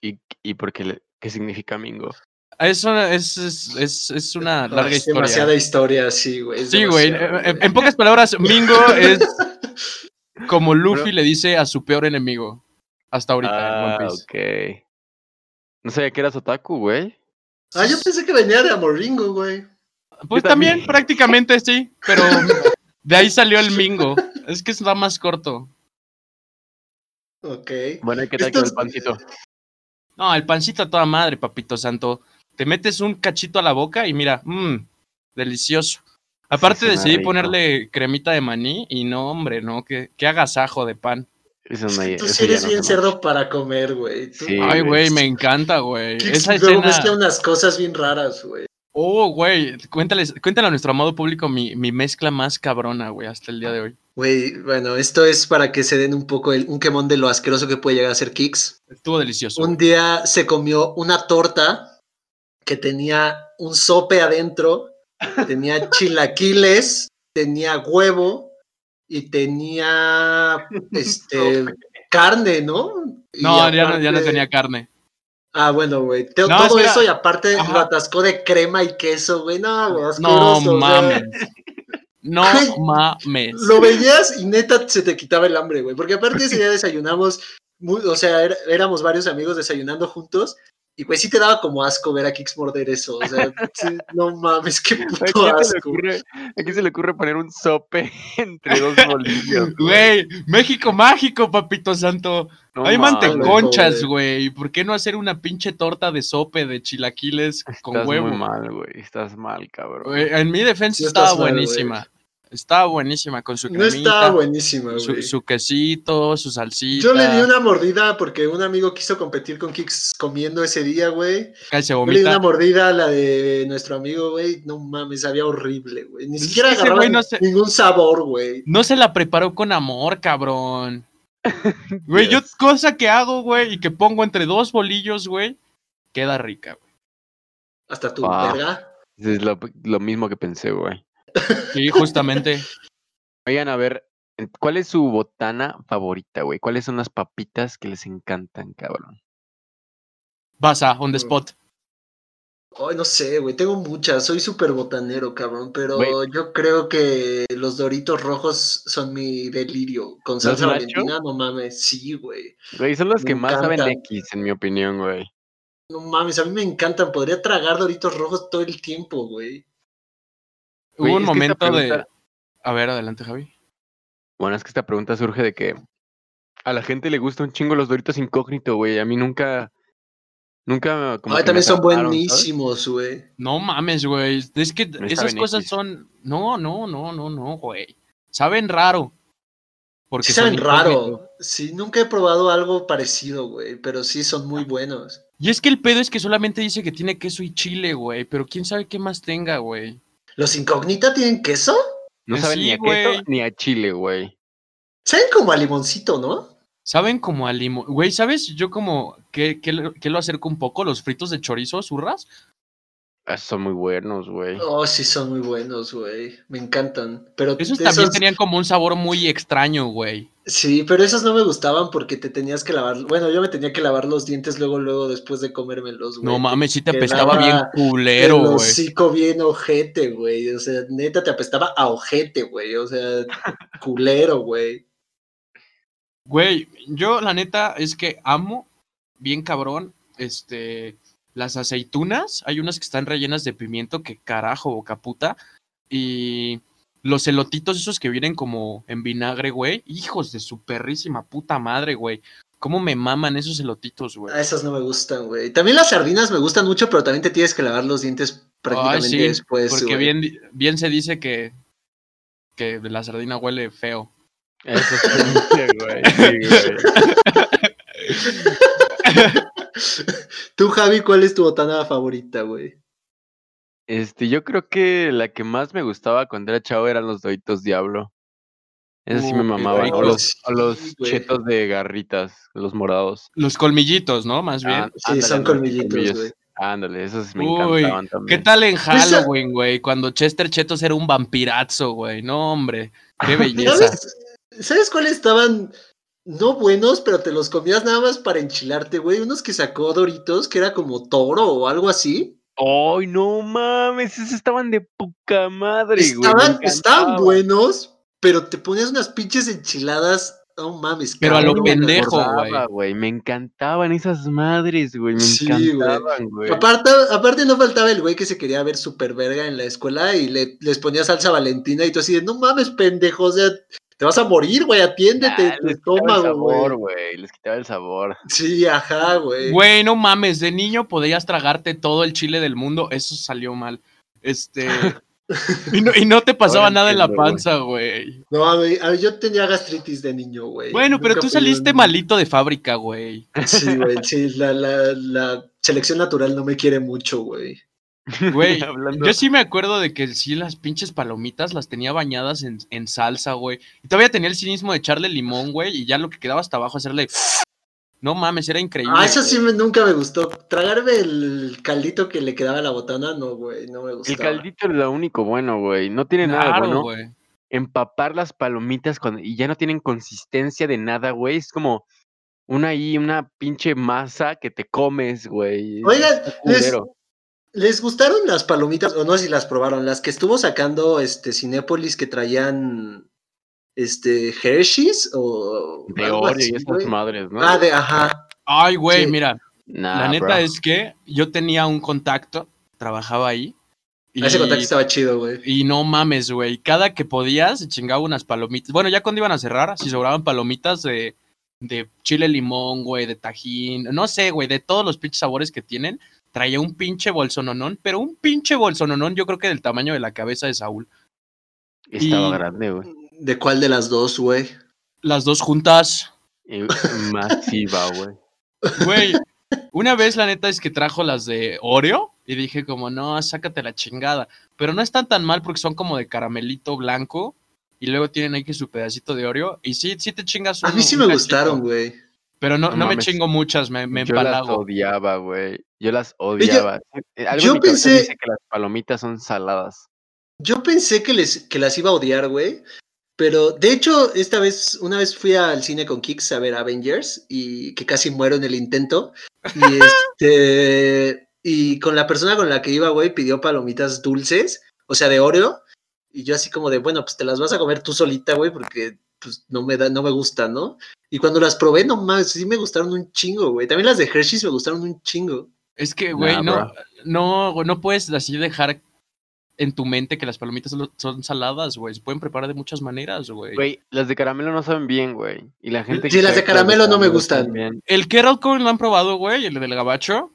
Speaker 2: ¿Y, y por qué, le- qué significa Mingo?
Speaker 4: Es una, es, es, es, una
Speaker 3: Ah,
Speaker 4: larga
Speaker 3: es
Speaker 4: historia.
Speaker 3: demasiada historia, sí, güey.
Speaker 4: Sí, güey. En, en pocas palabras, Mingo es como Luffy le dice a su peor enemigo. Hasta ahorita en
Speaker 2: Ah,
Speaker 4: One Piece.
Speaker 2: ok. No sabía que eras otaku, güey.
Speaker 3: Ah, yo pensé que venía de Amoringo, güey.
Speaker 4: Pues también,
Speaker 2: también.
Speaker 4: prácticamente sí, pero de ahí salió el Mingo. Es que está más corto.
Speaker 3: Ok.
Speaker 2: Bueno, ¿y qué tal
Speaker 3: Esto
Speaker 2: con el pancito?
Speaker 4: No, el pancito a toda madre, papito santo. Te metes un cachito a la boca y mira, mmm, delicioso. Aparte decidí
Speaker 2: rico.
Speaker 4: ponerle cremita de maní y no, hombre, no, qué, qué agasajo de pan.
Speaker 2: Eso
Speaker 3: Es
Speaker 2: no-
Speaker 3: que tú sí eres
Speaker 2: no
Speaker 3: bien cerdo para comer, güey.
Speaker 2: Sí,
Speaker 4: Ay,
Speaker 2: güey.
Speaker 4: me encanta, güey. Esa escena...
Speaker 3: mezcla unas cosas bien raras, güey.
Speaker 4: Oh, güey, cuéntales, cuéntale a nuestro amado público mi, mi mezcla más cabrona, güey, hasta el día de hoy.
Speaker 3: Güey, bueno, esto es para que se den un poco el, un quemón de lo asqueroso que puede llegar a ser Kicks.
Speaker 4: Estuvo delicioso.
Speaker 3: Un día se comió una torta que tenía un sope adentro, tenía chilaquiles, tenía huevo y tenía este carne, ¿no? Y
Speaker 4: No, ya no, ya no tenía carne.
Speaker 3: Ah, bueno, güey.
Speaker 4: No,
Speaker 3: todo
Speaker 4: espera.
Speaker 3: eso y aparte
Speaker 4: Ajá.
Speaker 3: lo atascó de crema y queso, güey. No, güey,
Speaker 4: No mames. No mames.
Speaker 3: Lo veías y neta se te quitaba el hambre, güey. Porque aparte ese día desayunamos, muy- o sea, era- éramos varios amigos desayunando juntos. Y pues sí te daba como asco ver a Kix morder eso. O sea, sí, no mames, qué
Speaker 2: ¿A
Speaker 3: puto asco.
Speaker 2: ocurre, a quién se le ocurre poner un sope entre dos bolillos?
Speaker 4: Güey, México mágico, papito santo.
Speaker 2: No
Speaker 4: Hay
Speaker 2: mames,
Speaker 4: manteconchas,
Speaker 3: güey.
Speaker 4: güey. ¿Por qué no hacer una pinche torta de sope de chilaquiles con
Speaker 2: Estás
Speaker 4: huevo?
Speaker 2: muy mal, güey. Estás mal, cabrón.
Speaker 4: Güey, En mi defensa
Speaker 3: Sí
Speaker 4: estaba
Speaker 3: estás mal,
Speaker 4: buenísima. Estaba buenísima con su
Speaker 3: No
Speaker 4: cremita,
Speaker 3: estaba buenísima,
Speaker 4: su,
Speaker 3: güey.
Speaker 4: su quesito, su salsita.
Speaker 3: Yo le di una mordida porque un amigo quiso competir con Kix comiendo ese día, güey. Yo le di una mordida a la de nuestro amigo, güey. No mames, sabía horrible, güey. Ni
Speaker 4: Pues es
Speaker 3: siquiera
Speaker 4: que ese
Speaker 3: agarraba
Speaker 4: güey no se-
Speaker 3: ningún sabor, güey.
Speaker 4: No se la preparó con amor, cabrón. Güey, yo cosa que hago, güey, y que pongo entre dos bolillos, güey, queda rica, güey.
Speaker 3: Hasta tu
Speaker 2: Ah.
Speaker 3: verga.
Speaker 2: Es lo, lo mismo que pensé, güey.
Speaker 4: Sí, justamente.
Speaker 2: Oigan, a ver, ¿cuál es su botana favorita, güey? ¿Cuáles son las papitas que les encantan, cabrón?
Speaker 4: Vas a, on the spot.
Speaker 3: Ay, no sé, güey, tengo muchas, soy súper botanero, cabrón, pero yo creo que los doritos rojos son mi delirio. Con salsa valentina, no mames, sí, güey.
Speaker 2: Güey, son los
Speaker 3: Me
Speaker 2: que más saben. X, en mi opinión, güey.
Speaker 3: No mames, a mí me encantan, podría tragar doritos rojos todo el tiempo, güey.
Speaker 2: Güey,
Speaker 4: Hubo un momento de... A ver, adelante, Javi.
Speaker 2: Bueno, es que esta pregunta surge de que a la gente le gusta un chingo los Doritos incógnito, güey. A mí nunca, Nunca como
Speaker 3: Ay, también son buenísimos, güey.
Speaker 4: No mames, güey. Es que
Speaker 2: Me
Speaker 4: esas cosas
Speaker 2: X.
Speaker 4: son. No, no, no, no, no, güey. Saben raro. Porque
Speaker 3: Sí saben raro. Sí, nunca he probado algo parecido, güey, pero sí son muy buenos.
Speaker 4: Y es que el pedo es que solamente dice que tiene queso y chile, güey. Pero quién sabe qué más tenga, güey.
Speaker 3: ¿Los incógnita tienen queso?
Speaker 2: No
Speaker 4: Eh,
Speaker 2: saben
Speaker 4: sí,
Speaker 2: ni a queso ni a chile, güey.
Speaker 3: Saben como a limoncito, ¿no?
Speaker 4: Saben como a limón. Güey, ¿sabes? Yo como. ¿qué, qué, lo- qué lo acerco un poco? Los fritos de chorizo, zurras.
Speaker 2: Ah, Son muy buenos, güey.
Speaker 3: Oh, sí, son muy buenos, güey. Me encantan. Pero
Speaker 4: Esos también
Speaker 3: esos-
Speaker 4: tenían como un sabor muy extraño, güey.
Speaker 3: Sí, pero esos no me gustaban porque te tenías que lavar. Bueno, yo me tenía que lavar los dientes luego, luego después de comérmelos, güey.
Speaker 4: No mames, sí te apestaba bien culero, güey.
Speaker 3: hocico bien ojete, güey. O sea, neta te apestaba a ojete, güey. O sea, culero, güey.
Speaker 4: Güey, yo la neta es que amo bien cabrón este las aceitunas, hay unas que están rellenas de pimiento que carajo, boca puta y los elotitos esos que vienen como en vinagre, güey, hijos de su perrísima puta madre, güey. ¿Cómo me maman esos elotitos, güey?
Speaker 3: A esas no me gustan, güey. También las sardinas me gustan mucho, pero también te tienes que lavar los dientes prácticamente
Speaker 4: Ay, sí,
Speaker 3: después,
Speaker 4: porque
Speaker 3: güey.
Speaker 4: bien, bien se dice que que la sardina huele feo.
Speaker 2: Eso sí, güey. Sí, güey.
Speaker 3: Tú, Javi, ¿cuál es tu botana favorita, güey?
Speaker 2: Este, yo creo que la que más me gustaba cuando era chavo eran los Doritos Diablo. Eso sí me
Speaker 4: Uy,
Speaker 2: mamaban. O los, o chetos de garritas, los morados.
Speaker 4: Los colmillitos, ¿no? Más bien.
Speaker 2: Ah,
Speaker 3: Sí,
Speaker 2: ándale,
Speaker 3: son colmillitos, güey.
Speaker 2: Ándale, esos me
Speaker 4: Uy,
Speaker 2: encantaban
Speaker 4: ¿Qué
Speaker 2: también.
Speaker 4: tal en
Speaker 3: Pues,
Speaker 4: Halloween, güey? Cuando Chester Chetos era un vampirazo, güey. No, hombre. Qué belleza.
Speaker 3: ¿Sabes, ¿Sabes cuáles estaban no buenos, pero te los comías nada más para enchilarte, güey? Unos que sacó Doritos, que era como toro o algo así.
Speaker 2: ¡Ay, no mames! Esos estaban de poca madre, güey.
Speaker 3: Estaban, estaban
Speaker 2: encantaban.
Speaker 3: buenos, pero te ponías unas pinches enchiladas. No mames,
Speaker 4: Pero a lo pendejo, güey.
Speaker 2: güey. Me encantaban esas madres, güey. Me
Speaker 3: Sí, güey.
Speaker 2: encantaban, güey.
Speaker 3: Aparte, aparte no faltaba el güey que se quería ver súper verga en la escuela y le, les ponía salsa valentina y tú así de, no mames, pendejo, o sea, te vas a morir, güey, atiéndete
Speaker 2: Ah,
Speaker 3: tu
Speaker 2: les quitaba el
Speaker 3: estómago,
Speaker 2: sabor,
Speaker 3: güey.
Speaker 2: Les quitaba el sabor.
Speaker 3: Sí, ajá, güey.
Speaker 4: Güey, no mames. De niño podías tragarte todo el chile del mundo. Eso salió mal. Este. Y no, y no te pasaba
Speaker 2: Ahora
Speaker 4: nada en la panza, güey.
Speaker 3: No, a ver, a ver, yo tenía gastritis de niño, güey.
Speaker 4: Bueno, pero tú saliste
Speaker 3: un-
Speaker 4: malito de fábrica, güey.
Speaker 3: Sí, güey, sí, la, la, la selección natural no me quiere mucho, güey.
Speaker 4: Güey,
Speaker 2: Hablando-
Speaker 4: yo sí me acuerdo de que sí, las pinches palomitas las tenía bañadas en, en salsa, güey. Y todavía tenía el cinismo de echarle limón, güey, y ya lo que quedaba hasta abajo hacerle. No mames, era increíble.
Speaker 3: Ah, eso sí me- nunca me gustó. Tragarme el caldito que le quedaba a la botana, no, güey, no me
Speaker 2: El
Speaker 3: gustaba.
Speaker 2: caldito es lo único bueno, güey. No tiene nada bueno.
Speaker 4: güey.
Speaker 2: Empapar las palomitas cuando, y ya no tienen consistencia de nada, güey. Es como una ahí, una pinche masa que te comes, güey.
Speaker 3: Oigan, les-. ¿Les gustaron las palomitas? O no sé si las probaron, las que estuvo sacando este Cinépolis que traían este Hershey's o
Speaker 2: De Oreo y esas madres, ¿no?
Speaker 3: Ah, de ajá.
Speaker 4: Ay, güey,
Speaker 3: Sí.
Speaker 4: mira,
Speaker 2: Nah,
Speaker 4: la neta
Speaker 2: bro.
Speaker 4: es que yo tenía un contacto, trabajaba ahí. Y,
Speaker 3: Ese contacto estaba chido, güey.
Speaker 4: y no mames, güey. Cada que podías, se chingaba unas palomitas. Bueno, ya cuando iban a cerrar, si sobraban palomitas de, de chile limón, güey, de tajín, no sé, güey, de todos los pinches sabores que tienen, traía un pinche bolsononón, pero un pinche bolsononón, yo creo que del tamaño de la cabeza de Saúl.
Speaker 2: Estaba
Speaker 4: y-
Speaker 2: grande, güey.
Speaker 3: ¿De cuál de las dos, güey?
Speaker 4: Las dos juntas.
Speaker 2: Y Masiva, güey.
Speaker 4: Güey, una vez la neta es que trajo las de Oreo y dije como, no, sácate la chingada. Pero no están tan mal porque son como de caramelito blanco y luego tienen ahí que su pedacito de Oreo. Y sí, sí te chingas
Speaker 3: A
Speaker 4: uno-
Speaker 3: mí sí me gustaron, güey.
Speaker 4: Pero no,
Speaker 2: No
Speaker 4: no me chingo muchas, me, me
Speaker 2: Yo las
Speaker 4: empalago.
Speaker 2: odiaba, güey. Yo las odiaba. Eh, Algo
Speaker 3: yo
Speaker 2: en mi cabeza
Speaker 3: pensé-
Speaker 2: dice que las palomitas son saladas.
Speaker 3: Yo pensé que, les, que las iba a odiar, güey. Pero de hecho, esta vez, una vez fui al cine con Kix a ver Avengers y que casi muero en el intento. Y este. Y con la persona con la que iba, güey, pidió palomitas dulces, o sea, de Oreo. Y yo así como de, bueno, pues te las vas a comer tú solita, güey, porque pues no me da, no me gusta, ¿no? Y cuando las probé, no mames, sí me gustaron un chingo, güey. También las de Hershey's me gustaron un chingo.
Speaker 4: Es que, güey,
Speaker 2: Nah,
Speaker 4: no, no, güey, no puedes así dejar en tu mente que las palomitas son, saladas, güey. Se pueden preparar de muchas maneras, güey.
Speaker 2: Güey, las de caramelo no saben bien, güey. Y la gente
Speaker 3: Sí, las de caramelo no me gustan.
Speaker 2: bien.
Speaker 4: El Kettle Corn lo han probado, güey, el del gabacho.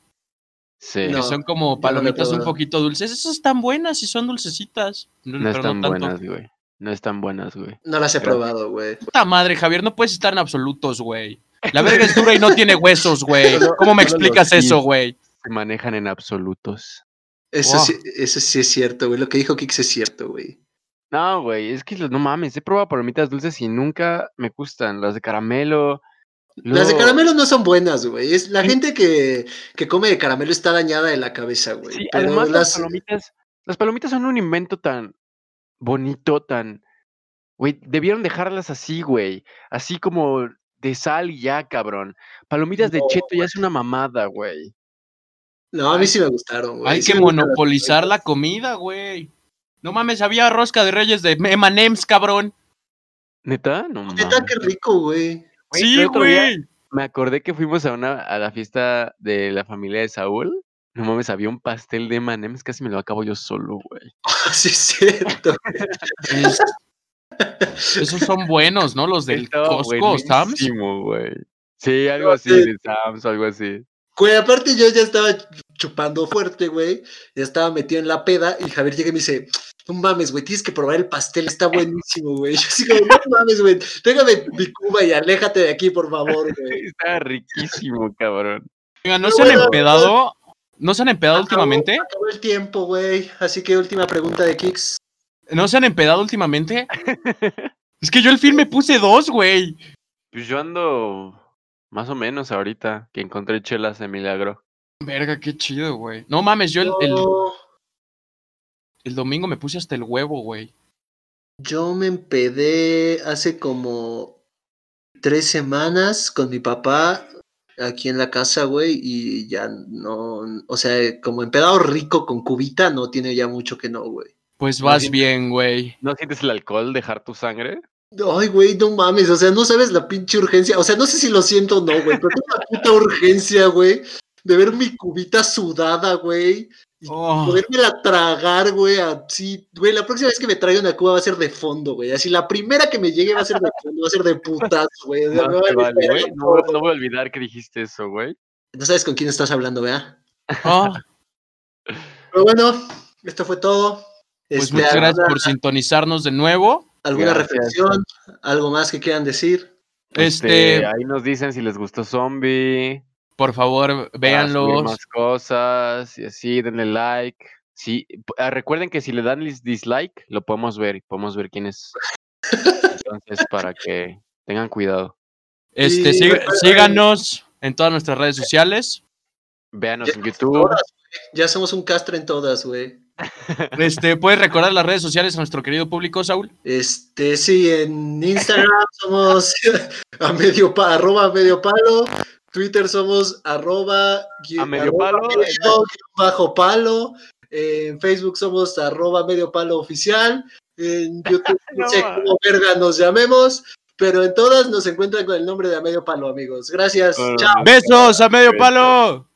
Speaker 2: Sí.
Speaker 3: No.
Speaker 4: Que son como
Speaker 3: no
Speaker 4: palomitas un poquito dulces. Esas están buenas y son dulcecitas. No,
Speaker 2: No
Speaker 4: pero
Speaker 2: están
Speaker 4: no tanto.
Speaker 2: buenas, güey. No están buenas, güey.
Speaker 3: No las he
Speaker 2: Pero-
Speaker 3: probado, güey.
Speaker 4: Puta madre, Javier, no puedes estar en absolutos, güey. La verga es dura y no tiene huesos, güey. ¿Cómo me explicas eso, güey?
Speaker 2: Se manejan en absolutos.
Speaker 3: Eso,
Speaker 4: Wow.
Speaker 3: sí, eso sí es cierto, güey. Lo que dijo Kix es cierto, güey.
Speaker 2: No, güey, es que no mames, he probado palomitas dulces y nunca me gustan. Las de caramelo.
Speaker 3: Las de caramelo no son buenas, güey. Es la gente que, que come de caramelo está dañada de la cabeza, güey.
Speaker 2: Sí, además las
Speaker 3: las,
Speaker 2: palomitas, las palomitas son un invento tan bonito, tan, güey, debieron dejarlas así, güey, así como de sal y ya, cabrón. Palomitas de cheto ya es una mamada, güey.
Speaker 3: No, a mí sí me gustaron, güey.
Speaker 4: Hay
Speaker 3: Sí
Speaker 4: que monopolizar la comida, güey. No mames, había rosca de reyes de M&M's, cabrón.
Speaker 2: ¿Neta? No
Speaker 3: Neta,
Speaker 2: mames.
Speaker 3: qué rico, güey.
Speaker 4: Sí, güey.
Speaker 2: Me acordé que fuimos a una a la fiesta de la familia de Saúl. No mames, había un pastel de M&M's, casi me lo acabo yo solo, güey.
Speaker 3: Sí, es cierto.
Speaker 4: Es- Esos son buenos, ¿no? Los del
Speaker 2: Estaba
Speaker 4: Costco, Sam's.
Speaker 2: güey. Sí, algo así,
Speaker 3: sí.
Speaker 2: de Sam's algo así.
Speaker 3: Güey, aparte yo ya estaba chupando fuerte, güey. Ya estaba metido en la peda y Javier llega y me dice, no mames, güey, tienes que probar el pastel, está buenísimo, güey. Yo así como, no mames, güey, déjame mi cuba y aléjate de aquí, por favor, güey.
Speaker 2: Estaba riquísimo, cabrón.
Speaker 4: Oigan, ¿no
Speaker 3: Pero
Speaker 4: se han
Speaker 3: bueno,
Speaker 4: empedado? ¿No se han empedado
Speaker 3: Acabó-
Speaker 4: últimamente?
Speaker 3: Acabó el tiempo, güey. Así que última pregunta de Kix.
Speaker 4: ¿No se han empedado últimamente? Es que yo el film me puse dos, güey.
Speaker 2: Pues yo ando más o menos ahorita que encontré chelas de milagro.
Speaker 4: Verga, qué chido, güey. No mames, yo el, el domingo me puse hasta el huevo, güey.
Speaker 3: yo me empedé hace como tres semanas con mi papá aquí en la casa, güey, y ya no, o sea, como empedado rico con cubita, no tiene ya mucho que no, güey.
Speaker 4: Pues vas bien, güey.
Speaker 2: ¿No sientes el alcohol dejar tu sangre?
Speaker 3: Ay, güey, no mames, o sea, no sabes la pinche urgencia, o sea, no sé si lo siento o no, güey, pero tengo una puta urgencia, güey, de ver mi cubita sudada, güey,
Speaker 4: Oh,
Speaker 3: podérmela tragar, güey, así, güey, la próxima vez que me traiga una cuba va a ser de fondo, güey, así, la primera que me llegue va a ser de fondo, va a ser de putas, güey,
Speaker 2: No,
Speaker 3: vale
Speaker 2: vale, güey. No, no voy a olvidar que dijiste eso, güey.
Speaker 3: No sabes con quién estás hablando, ¿verdad?
Speaker 4: oh.
Speaker 3: Pero bueno, esto fue todo.
Speaker 4: Pues
Speaker 3: Este,
Speaker 4: muchas gracias
Speaker 3: ¿alguna,
Speaker 4: por sintonizarnos de nuevo.
Speaker 3: alguna
Speaker 2: Gracias.
Speaker 3: reflexión? ¿Algo más que quieran decir?
Speaker 4: Este,
Speaker 2: ahí nos dicen si les gustó Zombie.
Speaker 4: Por favor, véanlos.
Speaker 2: más cosas y así, denle like. Sí, ah, recuerden que si le dan dislike, lo podemos ver y podemos ver quién es. Entonces, para que tengan cuidado.
Speaker 4: Este,
Speaker 3: Y recuerden-
Speaker 4: síganos en todas nuestras redes sociales.
Speaker 2: Véanos
Speaker 3: Ya
Speaker 2: en YouTube.
Speaker 3: todas. Ya somos un castre en todas, güey.
Speaker 4: Este, puedes recordar las redes sociales a nuestro querido público, Saúl.
Speaker 3: Este, sí, en Instagram somos a medio pa- arroba medio palo. Twitter somos arroba,
Speaker 2: A medio
Speaker 3: arroba
Speaker 2: palo.
Speaker 3: medio bajo palo. En Facebook somos arroba medio palo oficial. En YouTube no sé cómo verga nos llamemos. Pero en todas nos encuentran con el nombre de a medio palo, amigos. Gracias.
Speaker 2: Bueno,
Speaker 3: Chao.
Speaker 4: Besos a medio palo.